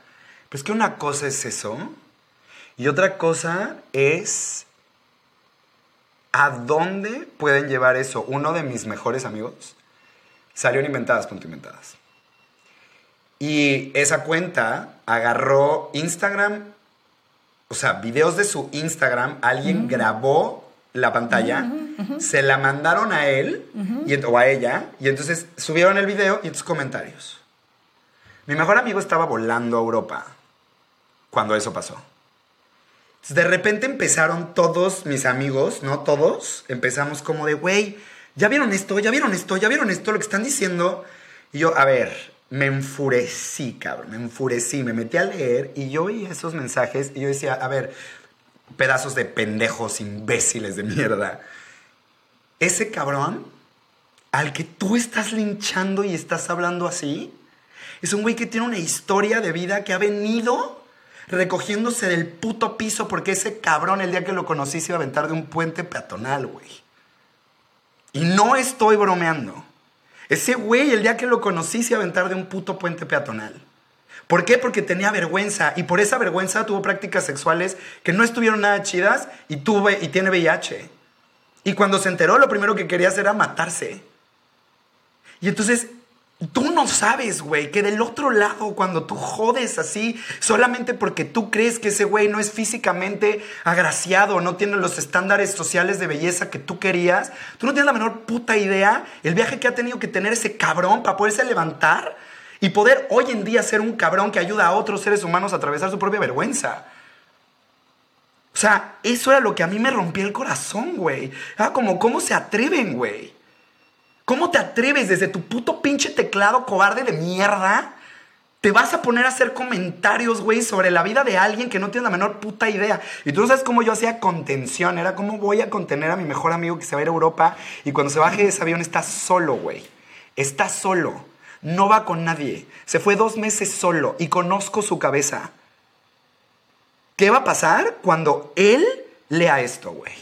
Speaker 1: Pues que una cosa es eso y otra cosa es ¿A dónde pueden llevar eso? Uno de mis mejores amigos salió en Inventadas, punto inventadas. Y esa cuenta agarró Instagram, o sea, videos de su Instagram, alguien grabó la pantalla, se la mandaron a él o a ella, y entonces subieron el video y sus comentarios. Mi mejor amigo estaba volando a Europa cuando eso pasó. De repente empezaron todos mis amigos, ¿no? Todos, empezamos como de, güey, ¿ya vieron esto? ¿Ya vieron esto? ¿Ya vieron esto? Lo que están diciendo. Y yo, a ver, me enfurecí, cabrón, me enfurecí, me metí a leer y yo vi esos mensajes y yo decía, a ver, pedazos de pendejos imbéciles de mierda. Ese cabrón al que tú estás linchando y estás hablando así, es un güey que tiene una historia de vida que ha venido recogiéndose del puto piso porque ese cabrón el día que lo conocí se iba a aventar de un puente peatonal, güey. Y no estoy bromeando. Ese güey el día que lo conocí se iba a aventar de un puto puente peatonal. ¿Por qué? Porque tenía vergüenza y por esa vergüenza tuvo prácticas sexuales que no estuvieron nada chidas y tuve y tiene VIH. Y cuando se enteró lo primero que quería hacer era matarse. Y entonces Tú no sabes, güey, que del otro lado, cuando tú jodes así, solamente porque tú crees que ese güey no es físicamente agraciado, no tiene los estándares sociales de belleza que tú querías, tú no tienes la menor puta idea el viaje que ha tenido que tener ese cabrón para poderse levantar y poder hoy en día ser un cabrón que ayuda a otros seres humanos a atravesar su propia vergüenza. O sea, eso era lo que a mí me rompía el corazón, güey. Era como, ¿cómo se atreven, güey? ¿Cómo te atreves desde tu puto pinche teclado cobarde de mierda? Te vas a poner a hacer comentarios, güey, sobre la vida de alguien que no tiene la menor puta idea. Y tú no sabes cómo yo hacía contención. Era cómo voy a contener a mi mejor amigo que se va a ir a Europa y cuando se baje de ese avión está solo, güey. Está solo. No va con nadie. Se fue dos meses solo y conozco su cabeza. ¿Qué va a pasar cuando él lea esto, güey?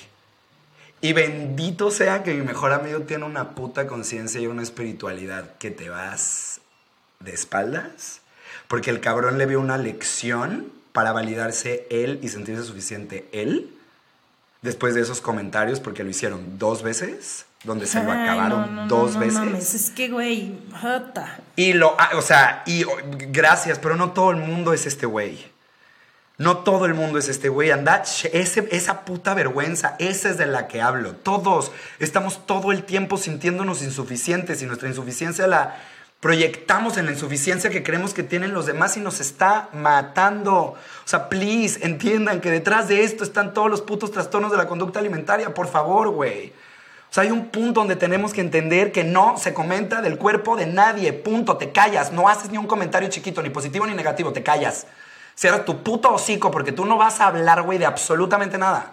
Speaker 1: Y bendito sea que mi mejor amigo tiene una puta conciencia y una espiritualidad que te vas de espaldas. Porque el cabrón le vio una lección para validarse él y sentirse suficiente él. Después de esos comentarios, porque lo hicieron dos veces, donde se lo acabaron dos veces. Mames,
Speaker 2: es que, güey,
Speaker 1: Y lo, ah, o sea, y gracias, pero no todo el mundo es este güey. No todo el mundo es este güey. Anda, esa puta vergüenza, esa es de la que hablo. Todos estamos todo el tiempo sintiéndonos insuficientes y nuestra insuficiencia la proyectamos en la insuficiencia que creemos que tienen los demás y nos está matando. O sea, please, entiendan que detrás de esto están todos los putos trastornos de la conducta alimentaria. Por favor, güey. O sea, hay un punto donde tenemos que entender que no se comenta del cuerpo de nadie. Punto. Te callas. No haces ni un comentario chiquito, ni positivo ni negativo. Te callas. Cierra tu puto hocico porque tú no vas a hablar, güey, de absolutamente nada.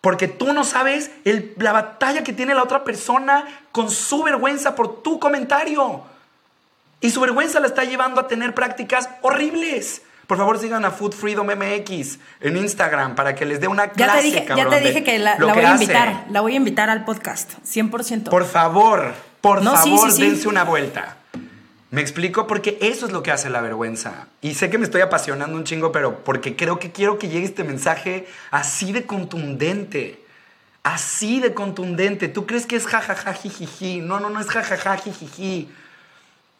Speaker 1: Porque tú no sabes la batalla que tiene la otra persona con su vergüenza por tu comentario. Y su vergüenza la está llevando a tener prácticas horribles. Por favor, sigan a Food Freedom MX en Instagram para que les dé una clase,
Speaker 2: ya te dije, Ya te dije que la, voy a invitar. La voy a invitar al podcast, 100%.
Speaker 1: Por favor, por favor, dense una vuelta. Me explico porque eso es lo que hace la vergüenza. Y sé que me estoy apasionando un chingo, pero porque creo que quiero que llegue este mensaje así de contundente. Así de contundente. ¿Tú crees que es jajaja jijiji? No, no, no es jajaja jijiji.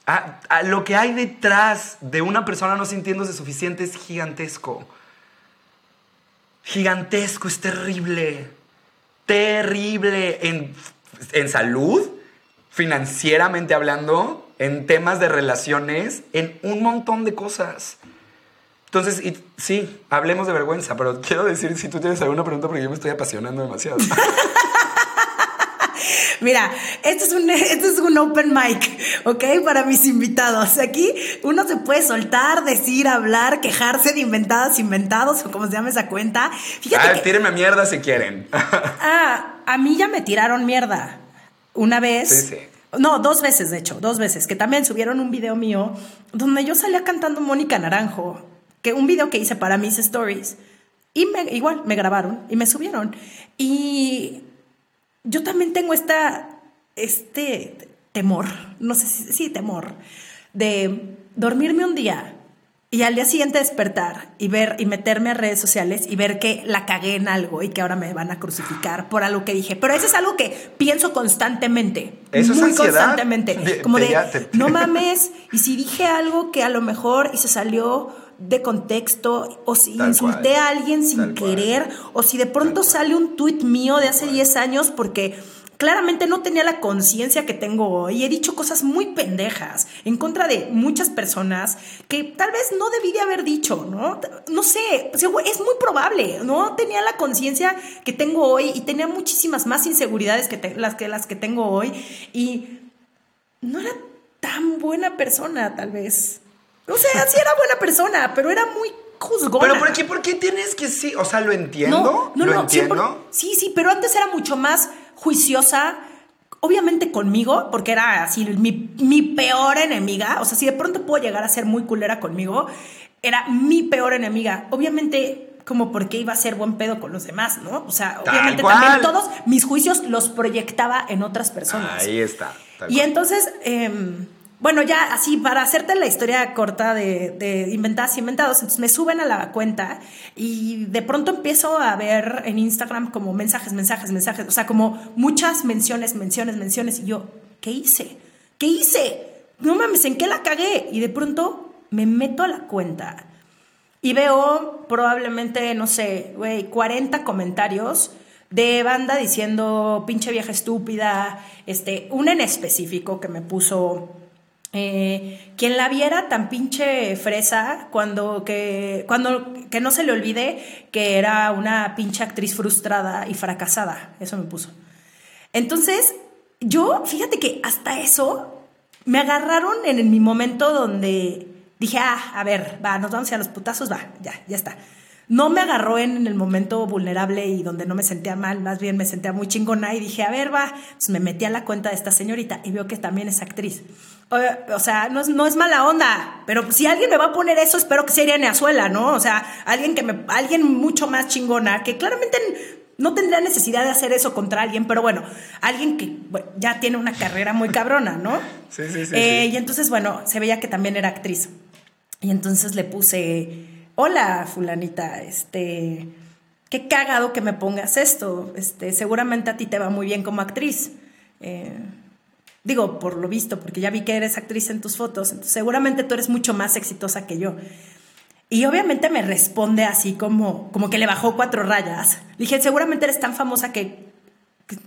Speaker 1: Ah, ah, lo que hay detrás de una persona no sintiéndose suficiente es gigantesco. gigantesco, es terrible. Terrible en, en salud, financieramente hablando, en temas de relaciones, en un montón de cosas. Entonces, y, sí, hablemos de vergüenza, pero quiero decir si tú tienes alguna pregunta porque yo me estoy apasionando demasiado.
Speaker 2: Mira, esto es, un, esto es un open mic, ¿ok? Para mis invitados. Aquí uno se puede soltar, decir, hablar, quejarse de inventadas, inventados o como se llama esa cuenta.
Speaker 1: Fíjate ah, tírenme mierda si quieren.
Speaker 2: ah, a mí ya me tiraron mierda. Una vez. Sí, sí. No, dos veces, de hecho, dos veces, que también subieron un video mío donde yo salía cantando Mónica Naranjo, que un video que hice para mis stories. Y igual me grabaron y me subieron. Y yo también tengo esta, este temor, no sé si, temor, de dormirme un día y al día siguiente despertar y ver y meterme a redes sociales y ver que la cagué en algo y que ahora me van a crucificar por algo que dije. Pero eso es algo que pienso constantemente. Eso muy constantemente. como de, no mames, y si dije algo que a lo mejor y se salió de contexto, o si insulté a alguien sin querer, o si de pronto sale un tuit mío de hace 10 años porque claramente no tenía la conciencia que tengo hoy. He dicho cosas muy pendejas en contra de muchas personas que tal vez no debí de haber dicho, ¿no? No sé, es muy probable. No tenía la conciencia que tengo hoy y tenía muchísimas más inseguridades que las, que las que tengo hoy. Y no era tan buena persona, tal vez. O sea, sí era buena persona, pero era muy juzgona.
Speaker 1: ¿Pero por qué, por qué tienes que sí? O sea, lo entiendo. No, no, ¿Lo entiendo?
Speaker 2: Sí, sí, pero antes era mucho más juiciosa. Obviamente conmigo, porque era así mi, mi peor enemiga. O sea, si de pronto puedo llegar a ser muy culera conmigo, era mi peor enemiga. Obviamente como porque iba a ser buen pedo con los demás, ¿no? O sea, obviamente también todos mis juicios los proyectaba en otras personas.
Speaker 1: Ahí está.
Speaker 2: Y entonces, eh, bueno, ya así, para hacerte la historia corta de, de inventadas y inventados, entonces me suben a la cuenta y de pronto empiezo a ver en Instagram como mensajes, mensajes, mensajes, o sea, como muchas menciones, menciones, menciones, y yo, ¿qué hice? ¿Qué hice? No mames, ¿en qué la cagué? Y de pronto me meto a la cuenta y veo probablemente, no sé, güey, 40 comentarios de banda diciendo pinche vieja estúpida, este, una en específico que me puso eh, quien la viera tan pinche fresa cuando que, cuando que no se le olvide que era una pinche actriz frustrada y fracasada. Eso me puso. Entonces, yo, fíjate que hasta eso me agarraron en, mi momento donde dije, ah, a ver, va, nos vamos a los putazos, va, ya, ya está. No me agarró en el momento vulnerable y donde no me sentía mal, más bien me sentía muy chingona y dije, a ver, va, pues me metí a la cuenta de esta señorita y veo que también es actriz. O, sea, no es, no es, mala onda, pero si alguien me va a poner eso, espero que sea Irene Azuela, ¿no? O sea, alguien, que me, alguien mucho más chingona, que claramente no tendría necesidad de hacer eso contra alguien, pero bueno, alguien que ya tiene una carrera muy cabrona, ¿no?
Speaker 1: Sí, sí, sí,
Speaker 2: eh, Y entonces, bueno, se veía que también era actriz. Y entonces le puse, hola, fulanita, este, qué cagado que me pongas esto, este, seguramente a ti te va muy bien como actriz. Eh, Digo, por lo visto, porque ya vi que eres actriz en tus fotos, seguramente tú eres mucho más exitosa que yo. Y obviamente me responde así como, como que le bajó cuatro rayas. Le dije, seguramente eres tan famosa que,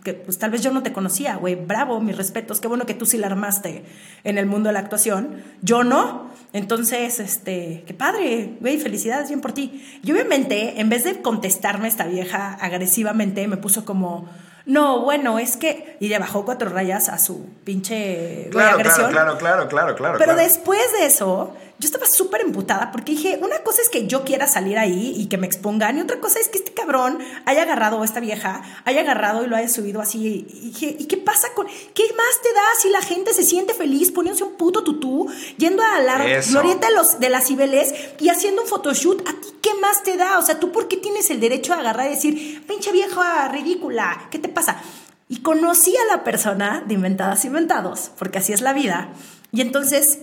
Speaker 2: que, pues tal vez yo no te conocía, güey. Bravo, mis respetos. Qué bueno que tú sí la armaste en el mundo de la actuación. Yo no. Entonces, este, qué padre, güey, felicidades bien por ti. Y obviamente, en vez de contestarme esta vieja agresivamente, me puso como no, bueno, es que. Y le bajó cuatro rayas a su pinche
Speaker 1: claro, agresión. Claro, claro, claro, claro.
Speaker 2: Pero después de eso, yo estaba súper emputada porque dije, una cosa es que yo quiera salir ahí y que me expongan, y otra cosa es que este cabrón haya agarrado, a esta vieja, haya agarrado y lo haya subido así. Y dije, ¿y qué pasa con.? ¿Qué más te da si la gente se siente feliz poniéndose un puto tutú, yendo a la glorieta de, los, de las Cibeles y haciendo un photoshoot? ¿A ti qué más te da? O sea, ¿tú por qué tienes el derecho a agarrar y decir, pinche vieja ridícula, ¿qué te pasa? Y conocí a la persona de Inventadas Inventados, porque así es la vida. Y entonces,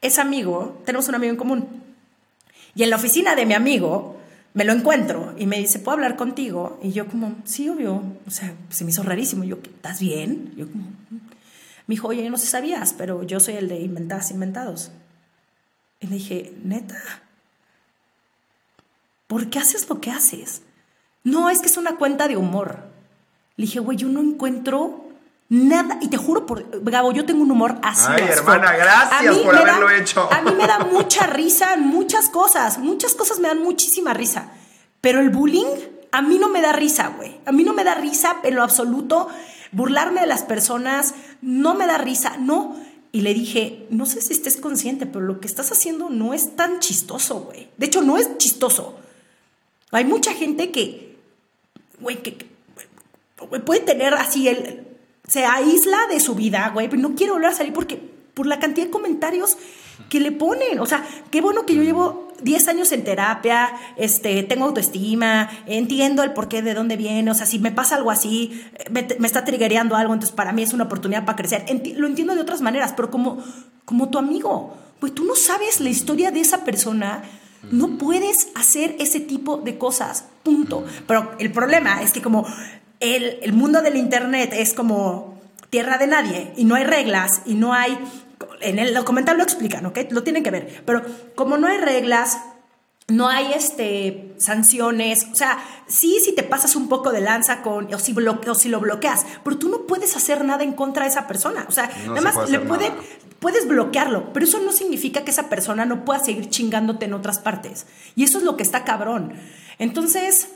Speaker 2: ese amigo, tenemos un amigo en común. Y en la oficina de mi amigo, me lo encuentro y me dice, ¿puedo hablar contigo? Y yo como, sí, obvio. O sea, se me hizo rarísimo. Yo, ¿estás bien? Yo como, mm". me dijo, oye, no sé sabías, pero yo soy el de Inventadas Inventados. Y le dije, neta. ¿por qué haces lo que haces? No, es que es una cuenta de humor. Le dije, güey, yo no encuentro nada, y te juro por Gabo, yo tengo un humor así.
Speaker 1: Ay, hermana, gracias por haberlo hecho.
Speaker 2: A mí me da mucha risa muchas cosas, muchas cosas me dan muchísima risa, pero el bullying a mí no me da risa, güey. A mí no me da risa en lo absoluto. Burlarme de las personas no me da risa, no. Y le dije, no sé si estés consciente, pero lo que estás haciendo no es tan chistoso, güey. De hecho, no es chistoso. Hay mucha gente que, güey, que, puede tener así el... Se aísla de su vida, güey, pero no quiere volver a salir porque por la cantidad de comentarios que le ponen. O sea, qué bueno que yo llevo 10 años en terapia, este, tengo autoestima, entiendo el porqué de dónde viene. O sea, si me pasa algo así, me, está triggereando algo, entonces para mí es una oportunidad para crecer. lo entiendo de otras maneras, pero como, como tu amigo, pues tú no sabes la historia de esa persona. No puedes hacer ese tipo de cosas, punto. Pero el problema es que como el, el mundo del Internet es como tierra de nadie y no hay reglas y no hay en el documental lo explican, ¿ok? Lo tienen que ver. Pero como no hay reglas, no hay este, sanciones, o sea, sí, si te pasas un poco de lanza con, o si, si lo bloqueas, pero tú no puedes hacer nada en contra de esa persona. O sea, además le puede, puedes bloquearlo, pero eso no significa que esa persona no pueda seguir chingándote en otras partes. Y eso es lo que está cabrón. Entonces,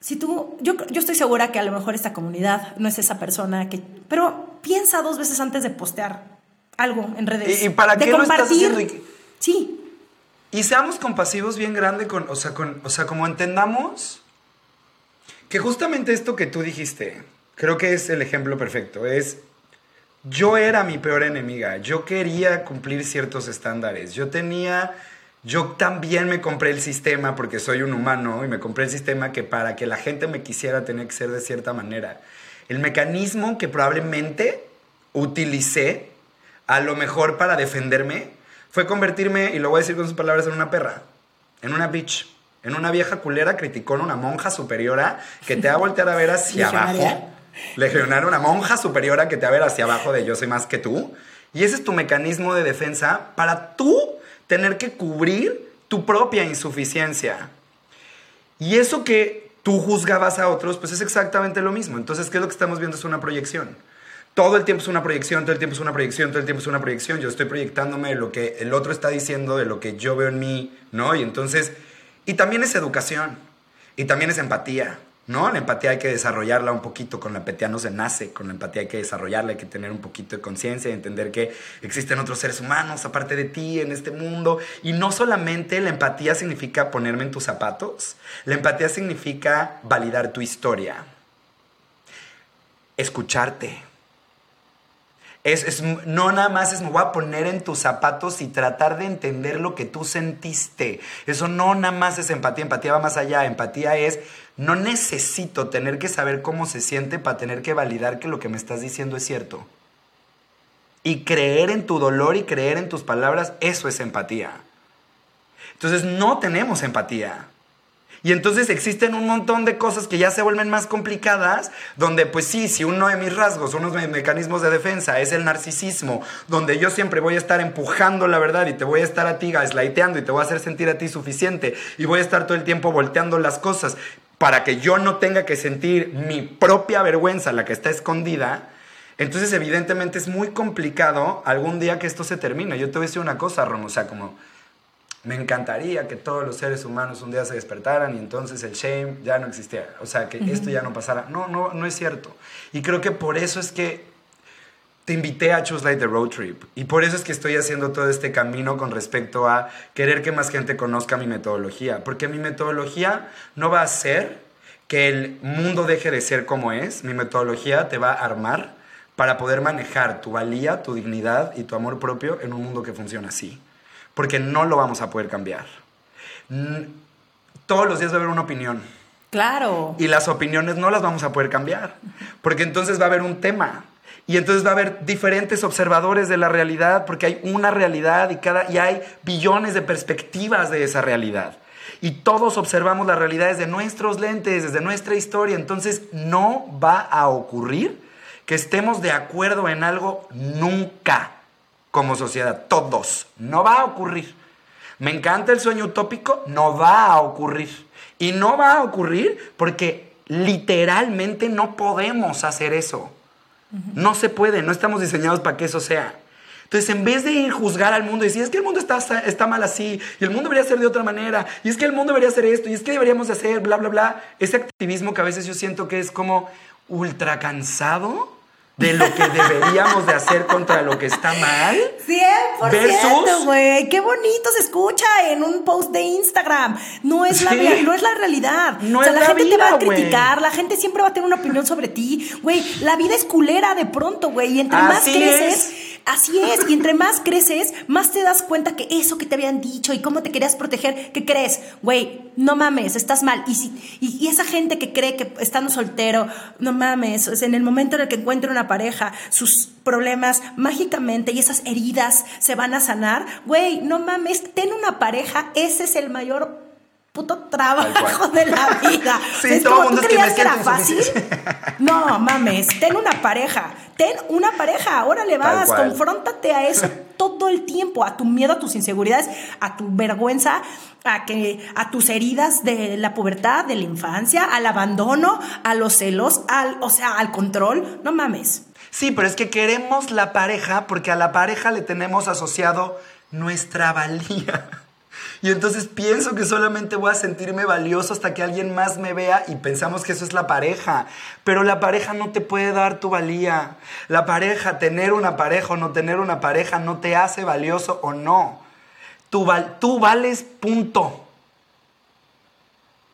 Speaker 2: si tú, yo, yo estoy segura que a lo mejor esta comunidad no es esa persona que, pero piensa dos veces antes de postear algo en redes.
Speaker 1: ¿Y, para qué compartir. Lo estás haciendo?
Speaker 2: Sí.
Speaker 1: Y seamos compasivos bien grande con, o sea, con, o sea, como entendamos que justamente esto que tú dijiste, creo que es el ejemplo perfecto, es yo era mi peor enemiga, yo quería cumplir ciertos estándares, yo tenía, yo también me compré el sistema porque soy un humano y me compré el sistema que para que la gente me quisiera tenía que ser de cierta manera. El mecanismo que probablemente utilicé a lo mejor para defenderme fue convertirme, y lo voy a decir con sus palabras, en una perra, en una bitch, en una vieja culera criticón, una monja superiora que te va a voltear a ver hacia abajo. Legionaria, una monja superiora que te va a ver hacia abajo de yo soy más que tú. Y ese es tu mecanismo de defensa para tú tener que cubrir tu propia insuficiencia. Y eso que tú juzgabas a otros, pues es exactamente lo mismo. Entonces, ¿qué es lo que estamos viendo? Es una proyección todo el tiempo es una proyección, todo el tiempo es una proyección, todo el tiempo es una proyección. Yo estoy proyectándome lo que el otro está diciendo, de lo que yo veo en mí, ¿no? Y entonces, y también es educación, y también es empatía, ¿no? La empatía hay que desarrollarla un poquito, con la empatía no se nace, con la empatía hay que desarrollarla, hay que tener un poquito de conciencia y entender que existen otros seres humanos aparte de ti en este mundo. Y no solamente la empatía significa ponerme en tus zapatos, la empatía significa validar tu historia, escucharte es, no nada más es me voy a poner en tus zapatos y tratar de entender lo que tú sentiste. Eso no nada más es empatía, empatía va más allá. Empatía es no necesito tener que saber cómo se siente para tener que validar que lo que me estás diciendo es cierto. Y creer en tu dolor y creer en tus palabras, eso es empatía. Entonces no tenemos empatía. Y entonces existen un montón de cosas que ya se vuelven más complicadas, donde pues sí, si uno de mis rasgos, unos de mis mecanismos de defensa es el narcisismo, donde yo siempre voy a estar empujando la verdad y te voy a estar a ti y te voy a hacer sentir a ti suficiente y voy a estar todo el tiempo volteando las cosas para que yo no tenga que sentir mi propia vergüenza, la que está escondida, entonces evidentemente es muy complicado algún día que esto se termine. Yo te voy a decir una cosa, Ron, o sea, como me encantaría que todos los seres humanos un día se despertaran y entonces el shame ya no existiera. O sea, que esto ya no pasara. No, no, no es cierto. Y creo que por eso es que te invité a Choose Light the Road Trip. Y por eso es que estoy haciendo todo este camino con respecto a querer que más gente conozca mi metodología. Porque mi metodología no va a ser que el mundo deje de ser como es. Mi metodología te va a armar para poder manejar tu valía, tu dignidad y tu amor propio en un mundo que funciona así porque no lo vamos a poder cambiar. Todos los días va a haber una opinión.
Speaker 2: Claro.
Speaker 1: Y las opiniones no las vamos a poder cambiar, porque entonces va a haber un tema. Y entonces va a haber diferentes observadores de la realidad, porque hay una realidad y, cada, y hay billones de perspectivas de esa realidad. Y todos observamos la realidad desde nuestros lentes, desde nuestra historia. Entonces no va a ocurrir que estemos de acuerdo en algo nunca como sociedad, todos. No va a ocurrir. Me encanta el sueño utópico, no va a ocurrir. Y no va a ocurrir porque literalmente no podemos hacer eso. No se puede, no estamos diseñados para que eso sea. Entonces, en vez de ir juzgar al mundo y decir, es que el mundo está, está mal así, y el mundo debería ser de otra manera, y es que el mundo debería hacer esto, y es que deberíamos hacer, bla, bla, bla, ese activismo que a veces yo siento que es como ultra cansado, de lo que deberíamos de hacer contra lo que está mal.
Speaker 2: 100%, güey. Qué bonito se escucha en un post de Instagram. No es, la, no es la realidad.
Speaker 1: No
Speaker 2: o sea,
Speaker 1: es
Speaker 2: la,
Speaker 1: la
Speaker 2: gente
Speaker 1: vida,
Speaker 2: te va a criticar, la gente siempre va a tener una opinión sobre ti. Güey, la vida es culera de pronto, güey. Y entre más creces,
Speaker 1: es.
Speaker 2: Así es, y entre más creces, más te das cuenta que eso que te habían dicho y cómo te querías proteger, ¿qué crees? Güey, no mames, estás mal. Y, si, y, y, esa gente que cree que estando soltero, no mames, en el momento en el que encuentre una pareja, sus problemas mágicamente y esas heridas se van a sanar, güey, no mames, ten una pareja, ese es el mayor puto trabajo de la vida.
Speaker 1: Sí,
Speaker 2: es
Speaker 1: todo
Speaker 2: como
Speaker 1: mundo
Speaker 2: tú
Speaker 1: que
Speaker 2: creías
Speaker 1: me
Speaker 2: que era fácil. No, mames, ten una pareja. Ten una pareja, órale
Speaker 1: Tal
Speaker 2: vas, confróntate a eso todo el tiempo, a tu miedo, a tus inseguridades, a tu vergüenza, a que a tus heridas de la pubertad, de la infancia, al abandono, a los celos, al, o sea, al control. No mames.
Speaker 1: Sí, pero es que queremos la pareja porque a la pareja le tenemos asociado nuestra valía. Y entonces pienso que solamente voy a sentirme valioso hasta que alguien más me vea y pensamos que eso es la pareja. Pero la pareja no te puede dar tu valía. La pareja, tener una pareja o no tener una pareja no te hace valioso o no. Tú, val- tú vales punto.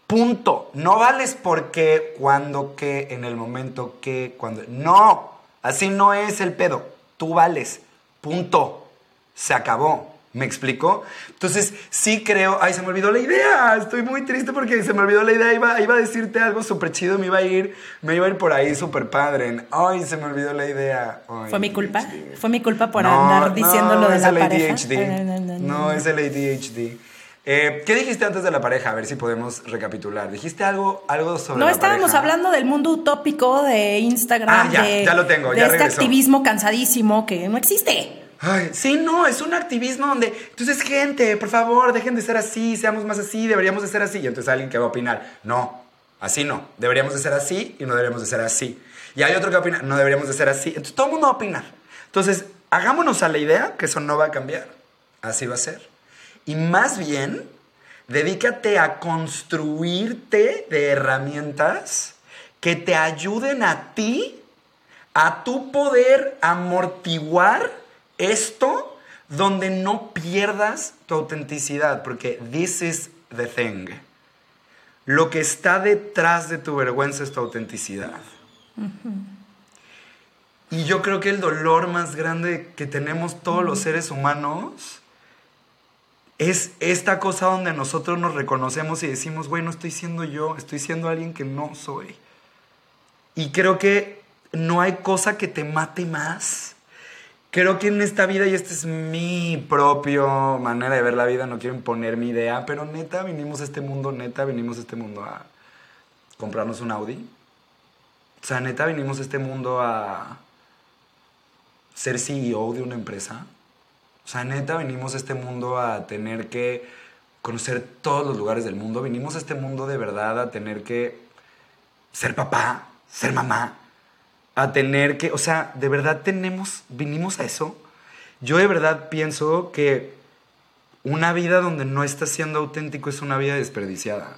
Speaker 1: Punto. No vales porque, cuando, que, en el momento que, cuando... No, así no es el pedo. Tú vales. Punto. Se acabó. ¿Me explico? Entonces, sí creo... Ay, se me olvidó la idea. Estoy muy triste porque se me olvidó la idea. Iba, iba a decirte algo súper chido. Me iba a ir, me iba a ir por ahí súper padre. Ay, se me olvidó la idea. Ay,
Speaker 2: ¿Fue mi culpa? ¿Fue mi culpa por
Speaker 1: No,
Speaker 2: andar diciendo
Speaker 1: no,
Speaker 2: lo de
Speaker 1: es
Speaker 2: la
Speaker 1: el
Speaker 2: pareja?
Speaker 1: ADHD.
Speaker 2: No, no, no,
Speaker 1: No, es el ADHD. Eh, ¿Qué dijiste antes de la pareja? A ver si podemos recapitular. ¿Dijiste algo, algo sobre
Speaker 2: No
Speaker 1: la
Speaker 2: estábamos
Speaker 1: pareja?
Speaker 2: hablando del mundo utópico de Instagram,
Speaker 1: Ah, ya,
Speaker 2: de,
Speaker 1: ya lo tengo,
Speaker 2: de
Speaker 1: ya
Speaker 2: este
Speaker 1: regresó.
Speaker 2: activismo cansadísimo que no existe.
Speaker 1: Sí, no, es un activismo donde, entonces gente, por favor, dejen de ser así, seamos más así, deberíamos de ser así. Y entonces alguien que va a opinar, no, así no, deberíamos de ser así y no deberíamos de ser así. Y hay otro que va a opinar, no deberíamos de ser así. Entonces todo el mundo va a opinar. Entonces, hagámonos a la idea que eso no va a cambiar. Así va a ser. Y más bien, dedícate a construirte de herramientas que te ayuden a ti a tu poder amortiguar esto donde no pierdas tu autenticidad, porque this is the thing. Lo que está detrás de tu vergüenza es tu autenticidad. Y yo creo que el dolor más grande que tenemos todos los seres humanos es esta cosa donde nosotros nos reconocemos y decimos, güey, no estoy siendo yo, estoy siendo alguien que no soy. Y creo que no hay cosa que te mate más. Creo que en esta vida, y esta es mi propia manera de ver la vida, no quiero imponer mi idea, pero neta, vinimos a este mundo, neta, vinimos a este mundo a comprarnos un Audi. O sea, neta, vinimos a este mundo a ser CEO de una empresa. O sea, neta, venimos a este mundo a tener que conocer todos los lugares del mundo. Vinimos a este mundo de verdad a tener que ser papá, ser mamá, a tener que, o sea, de verdad tenemos, vinimos a eso. Yo de verdad pienso que una vida donde no estás siendo auténtico es una vida desperdiciada.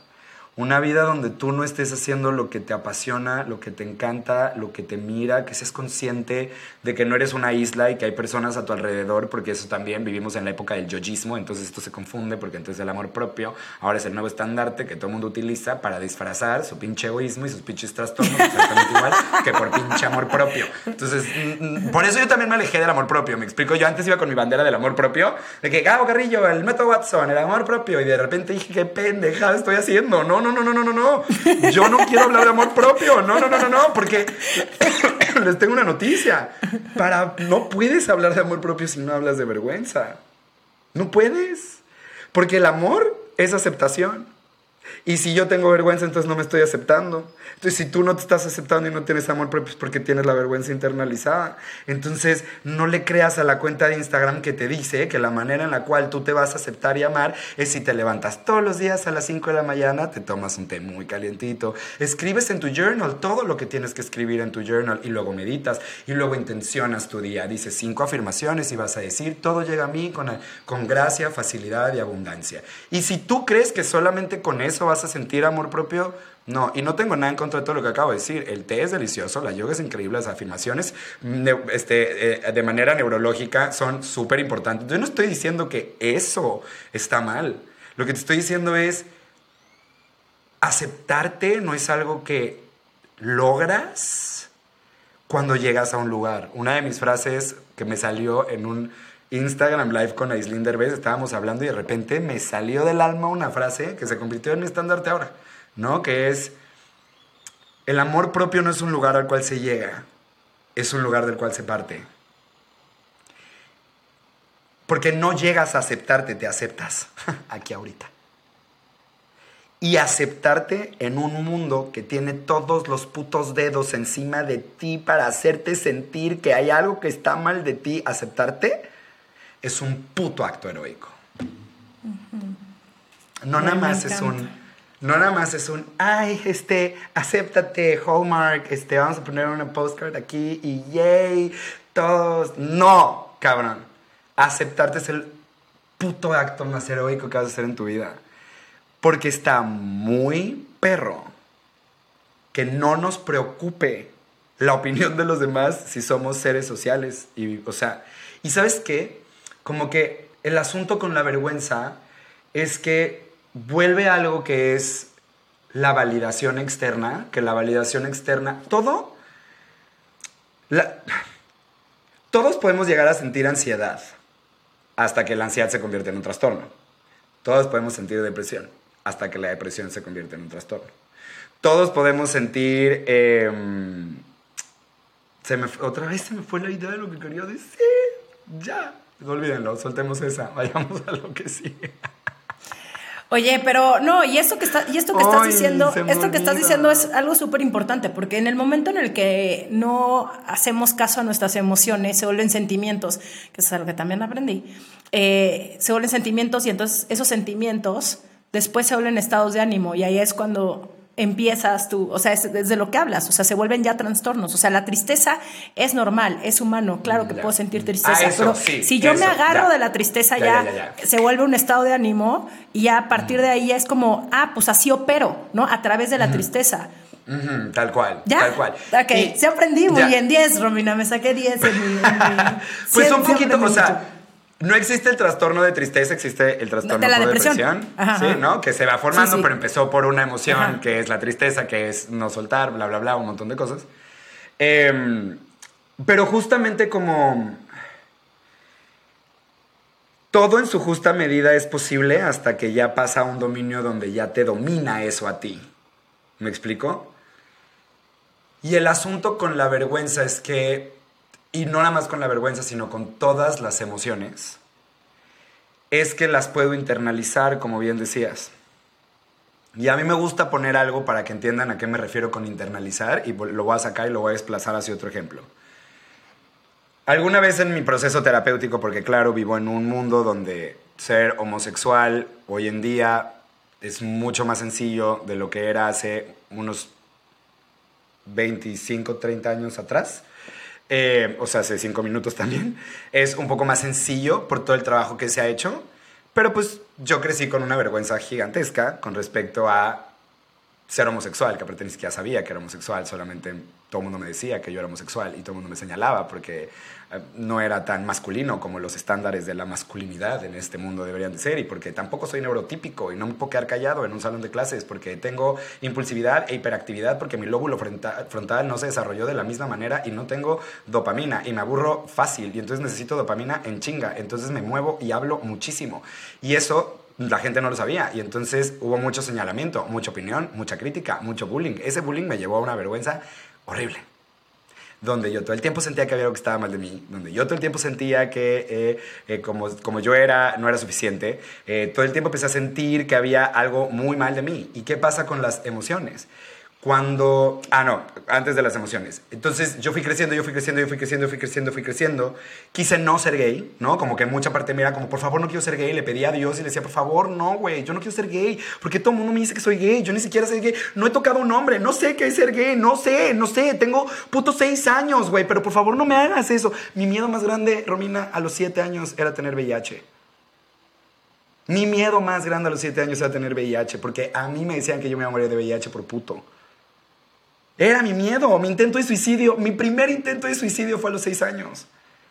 Speaker 1: Una vida donde tú no estés haciendo lo que te apasiona, lo que te encanta, lo que te mira, que seas consciente de que no eres una isla y que hay personas a tu alrededor, porque eso también vivimos en la época del yoyismo, entonces esto se confunde porque entonces el amor propio ahora es el nuevo estandarte que todo el mundo utiliza para disfrazar su pinche egoísmo y sus pinches trastornos exactamente igual que por pinche amor propio. Entonces, mm, mm, por eso yo también me alejé del amor propio, me explico, yo antes iba con mi bandera del amor propio, de que Gabo Carrillo, el método Watson, el amor propio, y de repente dije, qué pendejada estoy haciendo, no, no, no, no, no, no, no. Yo no quiero hablar de amor propio. No, no, no, no, no, porque les tengo una noticia. Para no puedes hablar de amor propio si no hablas de vergüenza. No puedes. Porque el amor es aceptación. Y si yo tengo vergüenza, entonces no me estoy aceptando. Entonces, si tú no te estás aceptando y no tienes amor propio, es porque tienes la vergüenza internalizada. Entonces, no le creas a la cuenta de Instagram que te dice que la manera en la cual tú te vas a aceptar y amar es si te levantas todos los días a las 5 de la mañana, te tomas un té muy calientito, escribes en tu journal todo lo que tienes que escribir en tu journal y luego meditas y luego intencionas tu día. Dices cinco afirmaciones y vas a decir, todo llega a mí con, con gracia, facilidad y abundancia. Y si tú crees que solamente con eso vas a sentir amor propio, no, y no tengo nada en contra de todo lo que acabo de decir. El té es delicioso, la yoga es increíble, las afirmaciones este, eh, de manera neurológica son súper importantes. Yo no estoy diciendo que eso está mal. Lo que te estoy diciendo es, aceptarte no es algo que logras cuando llegas a un lugar. Una de mis frases que me salió en un Instagram Live con Aislinn Derbez, estábamos hablando y de repente me salió del alma una frase que se convirtió en mi estandarte ahora. ¿no? Que es, el amor propio no es un lugar al cual se llega, es un lugar del cual se parte. Porque no llegas a aceptarte, te aceptas aquí ahorita. Y aceptarte en un mundo que tiene todos los putos dedos encima de ti para hacerte sentir que hay algo que está mal de ti, aceptarte, es un puto acto heroico. No nada más es un no nada más es un, ay, este, acéptate, Hallmark, este, vamos a poner una postcard aquí y yay, todos. No, cabrón. Aceptarte es el puto acto más heroico que vas a hacer en tu vida. Porque está muy perro que no nos preocupe la opinión de los demás si somos seres sociales. Y, o sea, ¿y sabes qué? Como que el asunto con la vergüenza es que vuelve algo que es la validación externa, que la validación externa, todo, todos podemos llegar a sentir ansiedad hasta que la ansiedad se convierte en un trastorno. Todos podemos sentir depresión hasta que la depresión se convierte en un trastorno. Todos podemos sentir... Em, se me, otra vez se me fue la idea de lo que quería decir. Ya. Olvídenlo, soltemos esa. Vayamos a lo que sigue.
Speaker 2: Oye, pero no, y esto que, está, y esto que estás diciendo, esto que estás diciendo es algo súper importante, porque en el momento en el que no hacemos caso a nuestras emociones, se vuelven sentimientos, que es algo que también aprendí, eh, se vuelven sentimientos y entonces esos sentimientos después se vuelven estados de ánimo y ahí es cuando empiezas tú, o sea, es desde lo que hablas, o sea, se vuelven ya trastornos, o sea, la tristeza es normal, es humano, claro que puedo sentir tristeza, ah, pero si yo me agarro de la tristeza ya, se vuelve un estado de ánimo y ya a partir de ahí ya es como, ah, pues así opero, ¿no? A través de la tristeza.
Speaker 1: tal cual, ¿Ya? tal cual.
Speaker 2: Ok, se aprendí muy bien, 10, Romina, me saqué 10 en mi...
Speaker 1: pues un poquito, o sea no existe el trastorno de tristeza, existe el trastorno de, la depresión. sí, ¿no? Que se va formando, pero empezó por una emoción que es la tristeza, que es no soltar, bla, bla, bla, un montón de cosas. Em, pero justamente como todo en su justa medida es posible hasta que ya pasa a un dominio donde ya te domina eso a ti. ¿Me explico? Y el asunto con la vergüenza es que y no nada más con la vergüenza, sino con todas las emociones, es que las puedo internalizar, como bien decías. Y a mí me gusta poner algo para que entiendan a qué me refiero con internalizar y lo voy a sacar y lo voy a desplazar hacia otro ejemplo. Alguna vez en mi proceso terapéutico, porque claro, vivo en un mundo donde ser homosexual hoy en día es mucho más sencillo de lo que era hace unos 25, 30 años atrás. Eh, o sea, hace cinco minutos también, es un poco más sencillo por todo el trabajo que se ha hecho, pero pues yo crecí con una vergüenza gigantesca con respecto a ser homosexual, que aparte ni sabía que era homosexual, solamente todo el mundo me decía que yo era homosexual y todo el mundo me señalaba porque eh, no era tan masculino como los estándares de la masculinidad en este mundo deberían de ser y porque tampoco soy neurotípico y no me puedo quedar callado en un salón de clases porque tengo impulsividad e hiperactividad porque mi lóbulo frontal no se desarrolló de la misma manera y no tengo dopamina y me aburro fácil y entonces necesito dopamina en chinga, entonces me muevo y hablo muchísimo y eso la gente no lo sabía y entonces hubo mucho señalamiento, mucha opinión, mucha crítica, mucho bullying. Ese bullying me llevó a una vergüenza horrible. donde yo todo el tiempo sentía que había algo que estaba mal de mí, donde yo todo el tiempo sentía que eh, eh, como, como yo era, no era suficiente, eh, todo el tiempo empecé a sentir que había algo muy mal de mí. ¿Y qué pasa con las emociones? Cuando, ah, no, antes de las emociones. Entonces yo fui creciendo, yo fui creciendo, yo fui creciendo, fui creciendo, fui creciendo. Quise no ser gay, ¿no? Como que mucha parte me como, por favor, no quiero ser gay. Le pedía a Dios y le decía, por favor, no, güey, yo no quiero ser gay. Porque todo el mundo me dice que soy gay. Yo ni siquiera soy gay. No he tocado un hombre. No sé qué es ser gay. No sé, no sé. Tengo puto seis años, güey. Pero por favor, no me hagas eso. Mi miedo más grande, Romina, a los siete años era tener VIH. Mi miedo más grande a los siete años era tener VIH. Porque a mí me decían que yo me iba a morir de VIH por puto. Era mi miedo, mi intento de suicidio. Mi primer intento de suicidio fue a los seis años.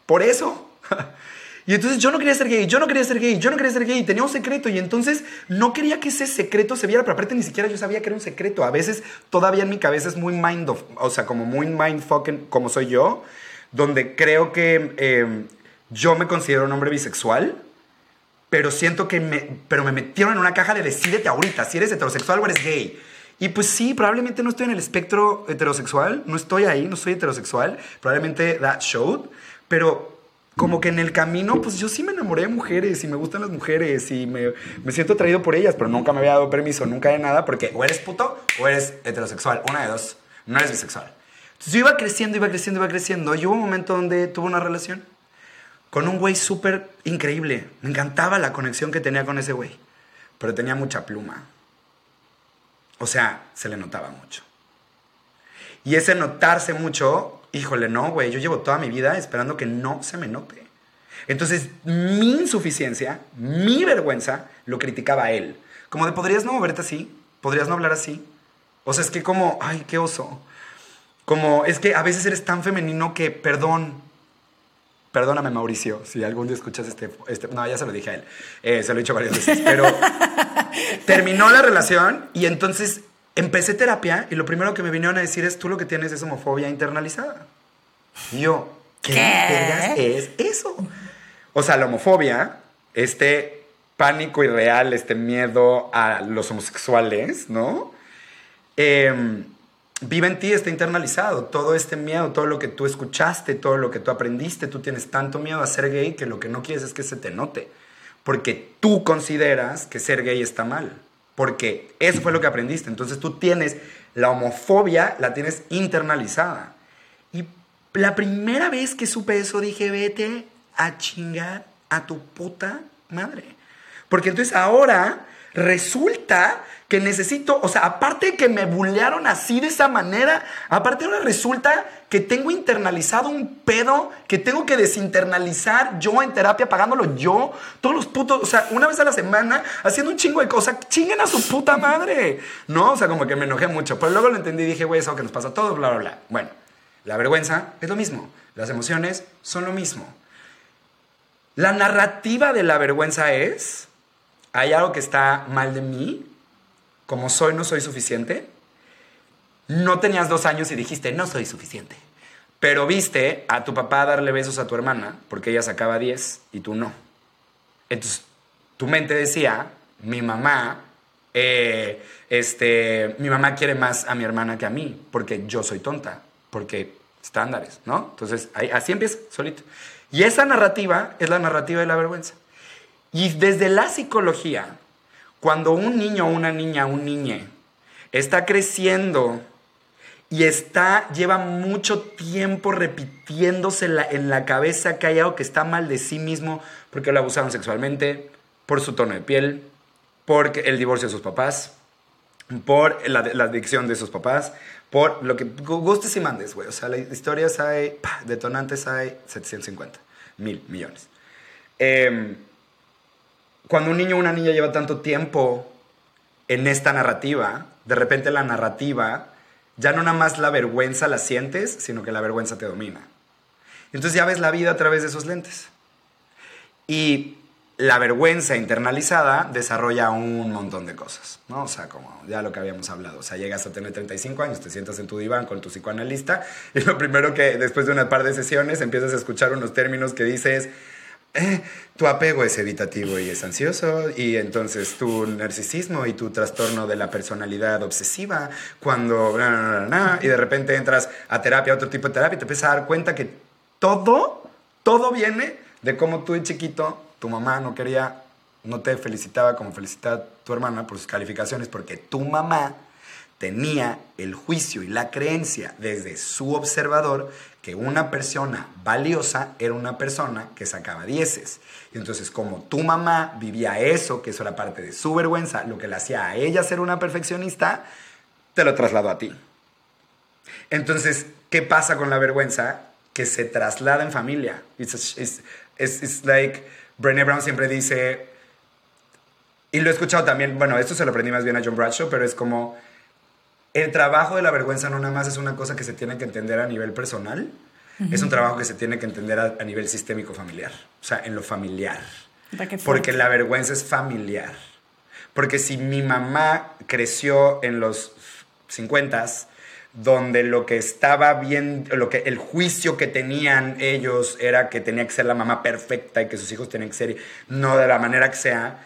Speaker 1: Por eso. Y entonces yo no quería ser gay, yo no quería ser gay, yo no quería ser gay, tenía un secreto y entonces no quería que ese secreto se viera, pero aparte ni siquiera yo sabía que era un secreto. A veces todavía en mi cabeza es muy mind of, o sea, como muy mindfucking como soy yo, donde creo que em, yo me considero un hombre bisexual, pero siento que me, pero me metieron en una caja de decídete ahorita, si eres heterosexual o eres gay. Y pues sí, probablemente no estoy en el espectro heterosexual, no estoy ahí, no soy heterosexual, probablemente that showed, pero como que en el camino, pues yo sí me enamoré de mujeres y me gustan las mujeres y me, me siento atraído por ellas, pero nunca me había dado permiso, nunca de nada, porque o eres puto o eres heterosexual, una de dos, no eres bisexual. Entonces yo iba creciendo, iba creciendo, iba creciendo, y hubo un momento donde tuve una relación con un güey súper increíble, me encantaba la conexión que tenía con ese güey, pero tenía mucha pluma o sea, se le notaba mucho. Y ese notarse mucho, híjole, no, güey, yo llevo toda mi vida esperando que no se me note. Entonces, mi insuficiencia, mi vergüenza, lo criticaba a él. Como de, ¿podrías no moverte así? ¿Podrías no hablar así? O sea, es que como, ay, qué oso. Como, es que a veces eres tan femenino que, perdón, Perdóname, Mauricio, si algún día escuchas este, este... no, ya se lo dije a él. Eh, se lo he dicho varias veces. Pero terminó la relación y entonces empecé terapia y lo primero que me vinieron a decir es, tú lo que tienes es homofobia internalizada. Y yo, ¿qué, ¿Qué? es eso? O sea, la homofobia, este pánico irreal, este miedo a los homosexuales, ¿no? Eh, vive en ti, está internalizado. Todo este miedo, todo lo que tú escuchaste, todo lo que tú aprendiste, tú tienes tanto miedo a ser gay que lo que no quieres es que se te note. Porque tú consideras que ser gay está mal. Porque eso fue lo que aprendiste. Entonces tú tienes la homofobia, la tienes internalizada. Y la primera vez que supe eso dije, vete a chingar a tu puta madre. Porque entonces ahora resulta que necesito, o sea, aparte de que me bullearon así de esa manera, aparte ahora resulta que tengo internalizado un pedo que tengo que desinternalizar yo en terapia pagándolo yo, todos los putos, o sea, una vez a la semana haciendo un chingo de cosas, chinguen a su puta madre, ¿no? O sea, como que me enojé mucho, pero luego lo entendí y dije, güey, eso que nos pasa a todos, bla, bla, bla. Bueno, la vergüenza es lo mismo, las emociones son lo mismo. La narrativa de la vergüenza es, hay algo que está mal de mí, como soy, no soy suficiente. No tenías dos años y dijiste, no soy suficiente. Pero viste a tu papá darle besos a tu hermana porque ella sacaba 10 y tú no. Entonces, tu mente decía, mi mamá, eh, este, mi mamá quiere más a mi hermana que a mí porque yo soy tonta, porque estándares, ¿no? Entonces, así empieza, solito. Y esa narrativa es la narrativa de la vergüenza. Y desde la psicología, cuando un niño una niña, un niñe, está creciendo y está, lleva mucho tiempo repitiéndose en la cabeza que hay algo que está mal de sí mismo porque lo abusaron sexualmente, por su tono de piel, por el divorcio de sus papás, por la, adicción de sus papás, por lo que gustes y mandes, güey. O sea, las historias hay, detonantes hay 750 mil millones. Eh, cuando un niño o una niña lleva tanto tiempo en esta narrativa, de repente la narrativa, ya no nada más la vergüenza la sientes, sino que la vergüenza te domina. Entonces ya ves la vida a través de esos lentes. Y la vergüenza internalizada desarrolla un montón de cosas, ¿no? O sea, como ya lo que habíamos hablado, o sea, llegas a tener 35 años, te sientas en tu diván con tu psicoanalista y lo primero que después de una par de sesiones empiezas a escuchar unos términos que dices, eh, tu apego es evitativo y es ansioso, y entonces tu narcisismo y tu trastorno de la personalidad obsesiva, cuando... y de repente entras a terapia, a otro tipo de terapia, y te empiezas a dar cuenta que todo, todo viene de cómo tú de chiquito, tu mamá no quería, no te felicitaba como felicitaba tu hermana por sus calificaciones, porque tu mamá tenía el juicio y la creencia desde su observador que una persona valiosa era una persona que sacaba dieces. Y entonces como tu mamá vivía eso, que eso era parte de su vergüenza, lo que le hacía a ella ser una perfeccionista, te lo trasladó a ti. Entonces, ¿qué pasa con la vergüenza? Que se traslada en familia. Es like, Brené Brown siempre dice, y lo he escuchado también, bueno, esto se lo aprendí más bien a John Bradshaw, pero es como el trabajo de la vergüenza no nada más es una cosa que se tiene que entender a nivel personal, es un trabajo que se tiene que entender a, nivel sistémico familiar, o sea, en lo familiar. Porque la vergüenza es familiar. Porque si mi mamá creció en los 50 donde lo que estaba bien, lo que el juicio que tenían ellos era que tenía que ser la mamá perfecta y que sus hijos tenían que ser no de la manera que sea,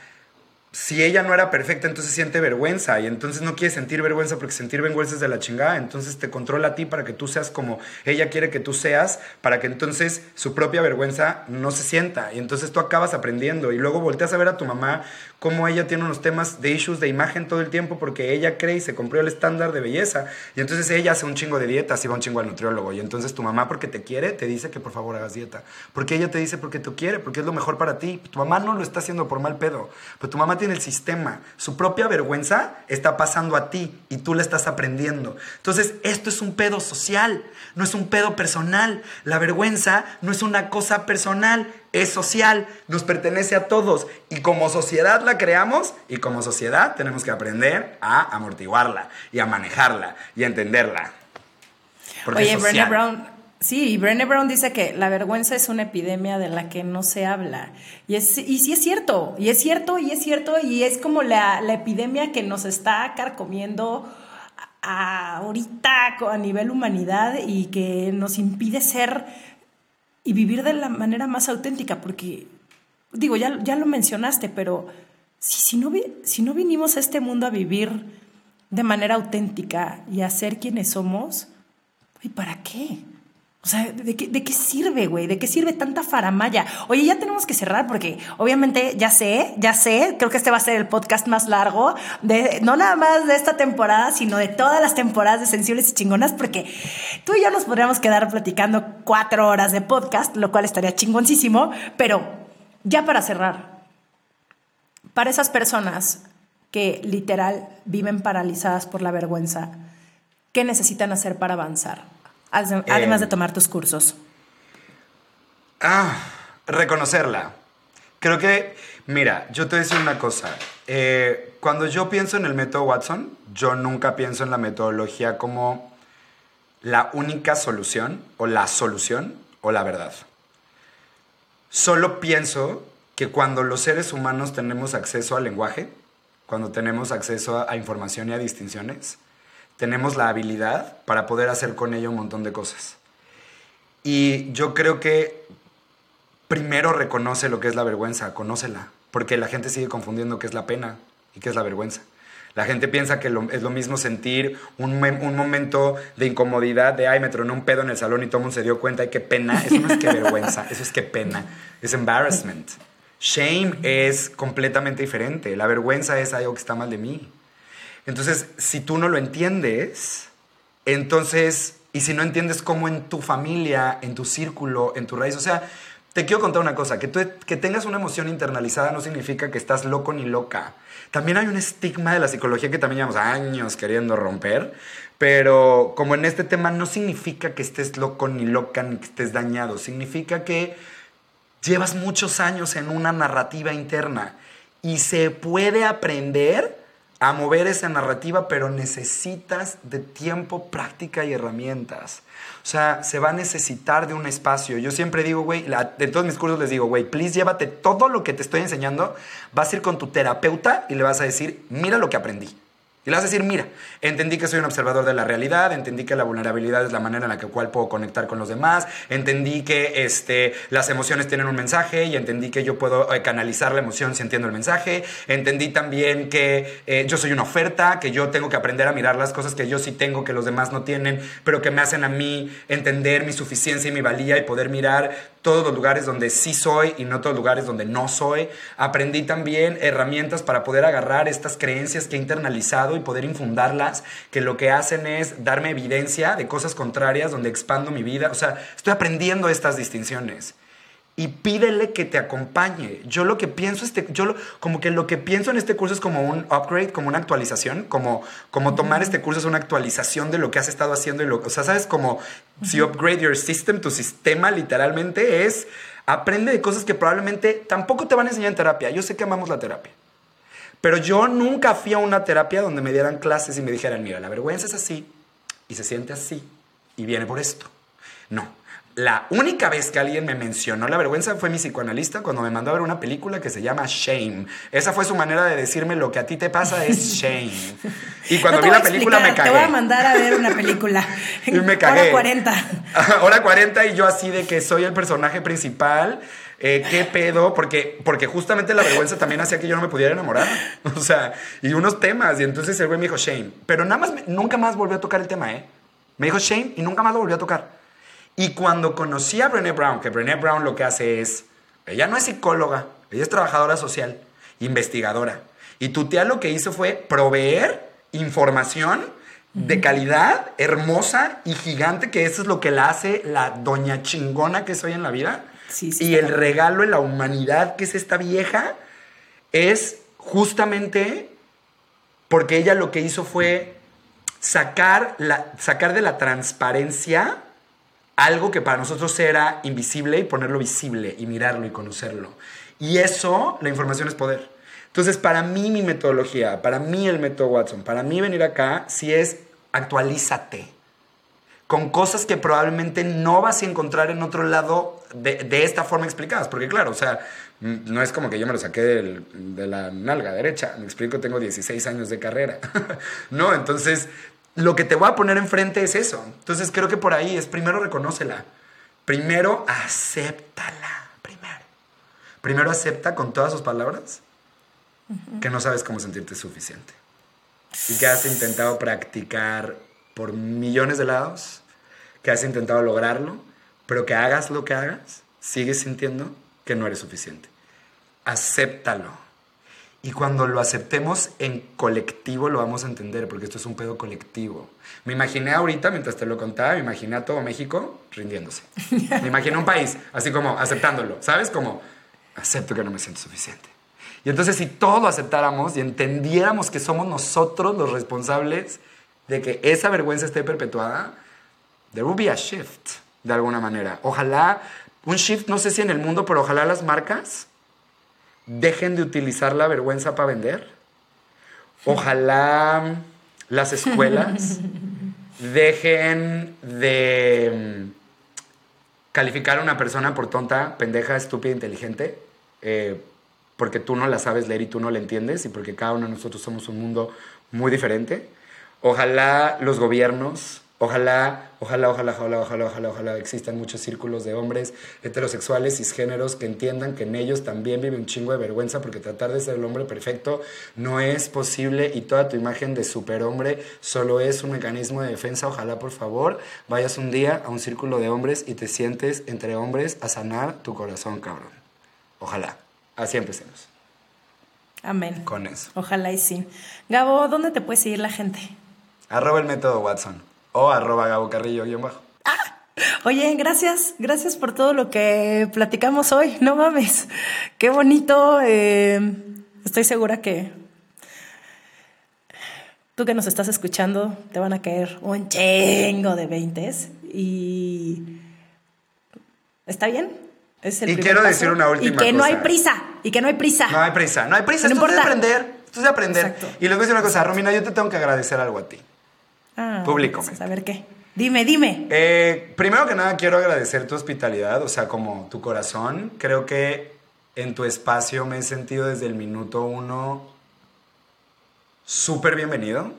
Speaker 1: si ella no era perfecta, entonces siente vergüenza y entonces no quiere sentir vergüenza porque sentir vergüenza es de la chingada, entonces te controla a ti para que tú seas como ella quiere que tú seas, para que entonces su propia vergüenza no se sienta y entonces tú acabas aprendiendo y luego volteas a ver a tu mamá como ella tiene unos temas de issues de imagen todo el tiempo porque ella cree y se compró el estándar de belleza y entonces ella hace un chingo de dietas y va un chingo al nutriólogo y entonces tu mamá porque te quiere te dice que por favor hagas dieta, porque ella te dice porque tú quiere, porque es lo mejor para ti, tu mamá no lo está haciendo por mal pedo, pero tu mamá tiene el sistema. Su propia vergüenza está pasando a ti y tú la estás aprendiendo. Entonces, esto es un pedo social, no es un pedo personal. La vergüenza no es una cosa personal, es social, nos pertenece a todos y como sociedad la creamos y como sociedad tenemos que aprender a amortiguarla y a manejarla y a entenderla.
Speaker 2: Oye, Brené Brown Sí, Brené Brown dice que la vergüenza es una epidemia de la que no se habla. Y, es, y sí es cierto, y es cierto, y es cierto, y es como la, epidemia que nos está carcomiendo ahorita a nivel humanidad y que nos impide ser y vivir de la manera más auténtica, porque, digo, ya, ya lo mencionaste, pero si, si, no, si no vinimos a este mundo a vivir de manera auténtica y a ser quienes somos, ¿y para qué? O sea, ¿de qué, de qué sirve, güey? ¿De qué sirve tanta faramaya? Oye, ya tenemos que cerrar porque obviamente ya sé, ya sé, creo que este va a ser el podcast más largo, de, no nada más de esta temporada, sino de todas las temporadas de Sensibles y Chingonas, porque tú y yo nos podríamos quedar platicando cuatro horas de podcast, lo cual estaría chingoncísimo, pero ya para cerrar, para esas personas que literal viven paralizadas por la vergüenza, ¿qué necesitan hacer para avanzar? Además de em, tomar tus cursos.
Speaker 1: Ah, reconocerla. Creo que, mira, yo te voy a decir una cosa. Eh, cuando yo pienso en el método Watson, yo nunca pienso en la metodología como la única solución o la solución o la verdad. Solo pienso que cuando los seres humanos tenemos acceso al lenguaje, cuando tenemos acceso a información y a distinciones, tenemos la habilidad para poder hacer con ella un montón de cosas. Y yo creo que primero reconoce lo que es la vergüenza, conócela, porque la gente sigue confundiendo qué es la pena y qué es la vergüenza. La gente piensa que es lo mismo sentir un, un, momento de incomodidad, de ay, me tronó un pedo en el salón y todo el mundo se dio cuenta, y qué pena. Eso no es que vergüenza, eso es que pena. Es embarrassment. Shame es completamente diferente. La vergüenza es algo que está mal de mí. Entonces, si tú no lo entiendes, entonces, y si no entiendes cómo en tu familia, en tu círculo, en tu raíz, o sea, te quiero contar una cosa, que, tú, que tengas una emoción internalizada no significa que estás loco ni loca. También hay un estigma de la psicología que también llevamos años queriendo romper, pero como en este tema no significa que estés loco ni loca ni que estés dañado, significa que llevas muchos años en una narrativa interna y se puede aprender a mover esa narrativa, pero necesitas de tiempo, práctica y herramientas. O sea, se va a necesitar de un espacio. Yo siempre digo, güey, de todos mis cursos les digo, güey, please llévate todo lo que te estoy enseñando, vas a ir con tu terapeuta y le vas a decir, mira lo que aprendí. Y le vas a decir, mira, entendí que soy un observador de la realidad, entendí que la vulnerabilidad es la manera en la que cual puedo conectar con los demás, entendí que este, las emociones tienen un mensaje y entendí que yo puedo eh, canalizar la emoción si entiendo el mensaje, entendí también que eh, yo soy una oferta, que yo tengo que aprender a mirar las cosas que yo sí tengo, que los demás no tienen, pero que me hacen a mí entender mi suficiencia y mi valía y poder mirar todos los lugares donde sí soy y no todos los lugares donde no soy. Aprendí también herramientas para poder agarrar estas creencias que he internalizado y poder infundarlas, que lo que hacen es darme evidencia de cosas contrarias donde expando mi vida. O sea, estoy aprendiendo estas distinciones. Y pídele que te acompañe. Yo lo que pienso, este, yo lo, como que lo que pienso en este curso es como un upgrade, como una actualización, como, como tomar este curso es una actualización de lo que has estado haciendo. Y lo, o sea, sabes, como si upgrade your system, tu sistema literalmente es aprende de cosas que probablemente tampoco te van a enseñar en terapia. Yo sé que amamos la terapia. Pero yo nunca fui a una terapia donde me dieran clases y me dijeran, mira, la vergüenza es así y se siente así y viene por esto. No. La única vez que alguien me mencionó la vergüenza fue mi psicoanalista cuando me mandó a ver una película que se llama Shame. Esa fue su manera de decirme lo que a ti te pasa es shame. Y cuando vi la película me cagué.
Speaker 2: Te voy a mandar a ver una película.
Speaker 1: y me cagué.
Speaker 2: Hora 40.
Speaker 1: Hora 40 y yo así de que soy el personaje principal. Eh, ¿Qué pedo? Porque, porque justamente la vergüenza también hacía que yo no me pudiera enamorar. O sea, y unos temas. Y entonces el güey me dijo shame. Pero nada más, nunca más volvió a tocar el tema, ¿eh? Me dijo shame y nunca más lo volvió a tocar. Y cuando conocí a Brené Brown, que Brené Brown lo que hace es, ella no es psicóloga, ella es trabajadora social, investigadora. Y tu tía lo que hizo fue proveer información de calidad, hermosa y gigante, que eso es lo que la hace la doña chingona que soy en la vida. Y el regalo en la humanidad que es esta vieja es justamente porque ella lo que hizo fue sacar, la, sacar de la transparencia algo que para nosotros era invisible y ponerlo visible y mirarlo y conocerlo. Y eso, la información es poder. Entonces, para mí mi metodología, para mí el método Watson, para mí venir acá, si es actualízate con cosas que probablemente no vas a encontrar en otro lado de, esta forma explicadas. Porque claro, o sea, no es como que yo me lo saqué de la nalga derecha. Me explico, tengo 16 años de carrera. no, entonces lo que te voy a poner enfrente es eso. Entonces creo que por ahí es primero reconócela. Primero acéptala. Primero. Primero acepta con todas sus palabras que no sabes cómo sentirte suficiente. Y que has intentado practicar por millones de lados, que has intentado lograrlo, pero que hagas lo que hagas, sigues sintiendo que no eres suficiente. Acéptalo y cuando lo aceptemos en colectivo lo vamos a entender, porque esto es un pedo colectivo. Me imaginé ahorita, mientras te lo contaba, me imaginé a todo México rindiéndose. Me imaginé un país, así como aceptándolo, ¿sabes? Como, acepto que no me siento suficiente. Y entonces si todos lo aceptáramos y entendiéramos que somos nosotros los responsables de que esa vergüenza esté perpetuada, there will be a shift, de alguna manera. Ojalá, un shift, no sé si en el mundo, pero ojalá las marcas dejen de utilizar la vergüenza para vender. Ojalá las escuelas dejen de mm, calificar a una persona por tonta, pendeja, estúpida, inteligente, eh, porque tú no la sabes leer y tú no la entiendes y porque cada uno de nosotros somos un mundo muy diferente. Ojalá los gobiernos Ojalá, ojalá, ojalá, ojalá, ojalá, ojalá, ojalá existan muchos círculos de hombres heterosexuales, cisgéneros, que entiendan que en ellos también vive un chingo de vergüenza porque tratar de ser el hombre perfecto no es posible y toda tu imagen de superhombre solo es un mecanismo de defensa. Ojalá, por favor, vayas un día a un círculo de hombres y te sientes entre hombres a sanar tu corazón, cabrón. Ojalá. Así empecemos.
Speaker 2: Amén.
Speaker 1: Con eso.
Speaker 2: Ojalá y sí. Gabo, ¿dónde te puede seguir la gente?
Speaker 1: Arroba el método Watson o arroba Gabo Carrillo guion bajo.
Speaker 2: Ah, oye, gracias, gracias por todo lo que platicamos hoy. No mames, qué bonito. Eh, estoy segura que tú que nos estás escuchando te van a caer un chingo de veintes y está bien. Es el
Speaker 1: y quiero decir una última.
Speaker 2: Y que no hay prisa, y que no hay prisa.
Speaker 1: No hay prisa, no hay prisa. No esto importa. es de aprender, esto es de aprender. Y les voy a decir una cosa, Romina, yo te tengo que agradecer algo a ti.
Speaker 2: Ah, Público. A ver qué. Dime, dime.
Speaker 1: Eh, primero que nada, quiero agradecer tu hospitalidad, o sea, como tu corazón. Creo que en tu espacio me he sentido desde el minuto uno súper bienvenido.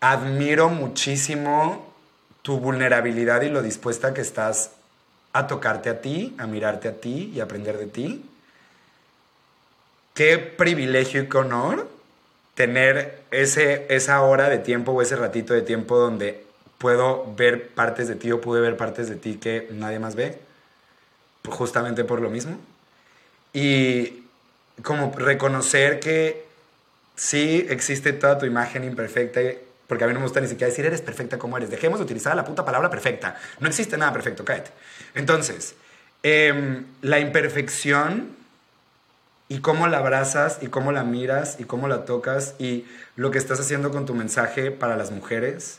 Speaker 1: Admiro muchísimo tu vulnerabilidad y lo dispuesta que estás a tocarte a ti, a mirarte a ti y aprender de ti. Qué privilegio y qué honor tener ese, esa hora de tiempo o ese ratito de tiempo donde puedo ver partes de ti o pude ver partes de ti que nadie más ve, justamente por lo mismo. Y como reconocer que sí existe toda tu imagen imperfecta, porque a mí no me gusta ni siquiera decir eres perfecta como eres. Dejemos de utilizar la puta palabra perfecta. No existe nada perfecto, cállate. Entonces, em, la imperfección y cómo la abrazas y cómo la miras y cómo la tocas y lo que estás haciendo con tu mensaje para las mujeres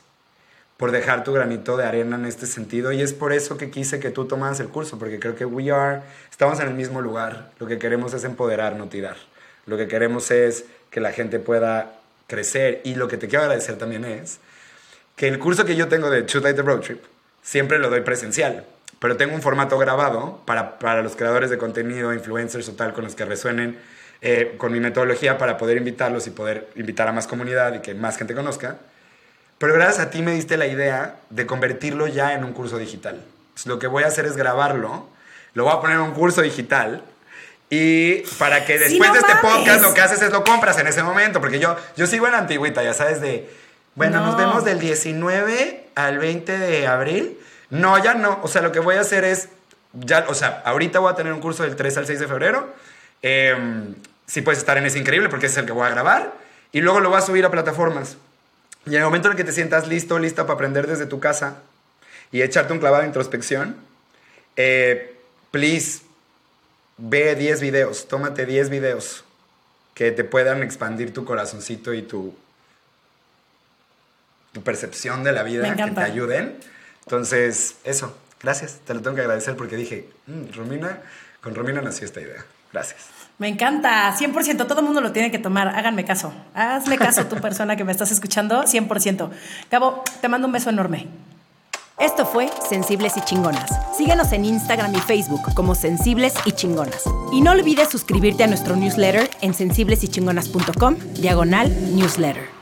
Speaker 1: por dejar tu granito de arena en este sentido. Y es por eso que quise que tú tomas el curso porque creo que we are estamos en el mismo lugar. Lo que queremos es empoderar no tirar. Lo que queremos es que la gente pueda crecer. Y lo que te quiero agradecer también es que el curso que yo tengo de Shoot Like the Road Trip siempre lo doy presencial pero tengo un formato grabado para, para los creadores de contenido, influencers o tal, con los que resuenen eh, con mi metodología para poder invitarlos y poder invitar a más comunidad y que más gente conozca. Pero gracias a ti me diste la idea de convertirlo ya en un curso digital. lo que voy a hacer es grabarlo, lo voy a poner en un curso digital y para que después de este podcast lo que haces es lo compras en ese momento, porque yo, yo sigo en antigüita, ya sabes, de, bueno, nos vemos del 19 al 20 de abril no, ya no. O sea, lo que voy a hacer es, ya, o sea, ahorita voy a tener un curso del 3 al 6 de febrero. Em, si puedes estar en ese increíble porque ese es el que voy a grabar. Y luego lo voy a subir a plataformas. Y en el momento en el que te sientas listo, lista para aprender desde tu casa y echarte un clavado de introspección, eh, please, ve 10 videos, tómate 10 videos que te puedan expandir tu corazoncito y tu, tu percepción de la vida, que te ayuden entonces, eso, gracias. Te lo tengo que agradecer porque dije, mm, Romina, con Romina nació esta idea. Gracias.
Speaker 2: Me encanta, 100%, todo el mundo lo tiene que tomar, háganme caso, hazme caso tu persona que me estás escuchando, 100%. Cabo, te mando un beso enorme.
Speaker 3: Esto fue Sensibles y Chingonas. Síguenos en Instagram y Facebook como Sensibles y Chingonas. Y no olvides suscribirte a nuestro newsletter en sensiblesychingonas.com, diagonal newsletter.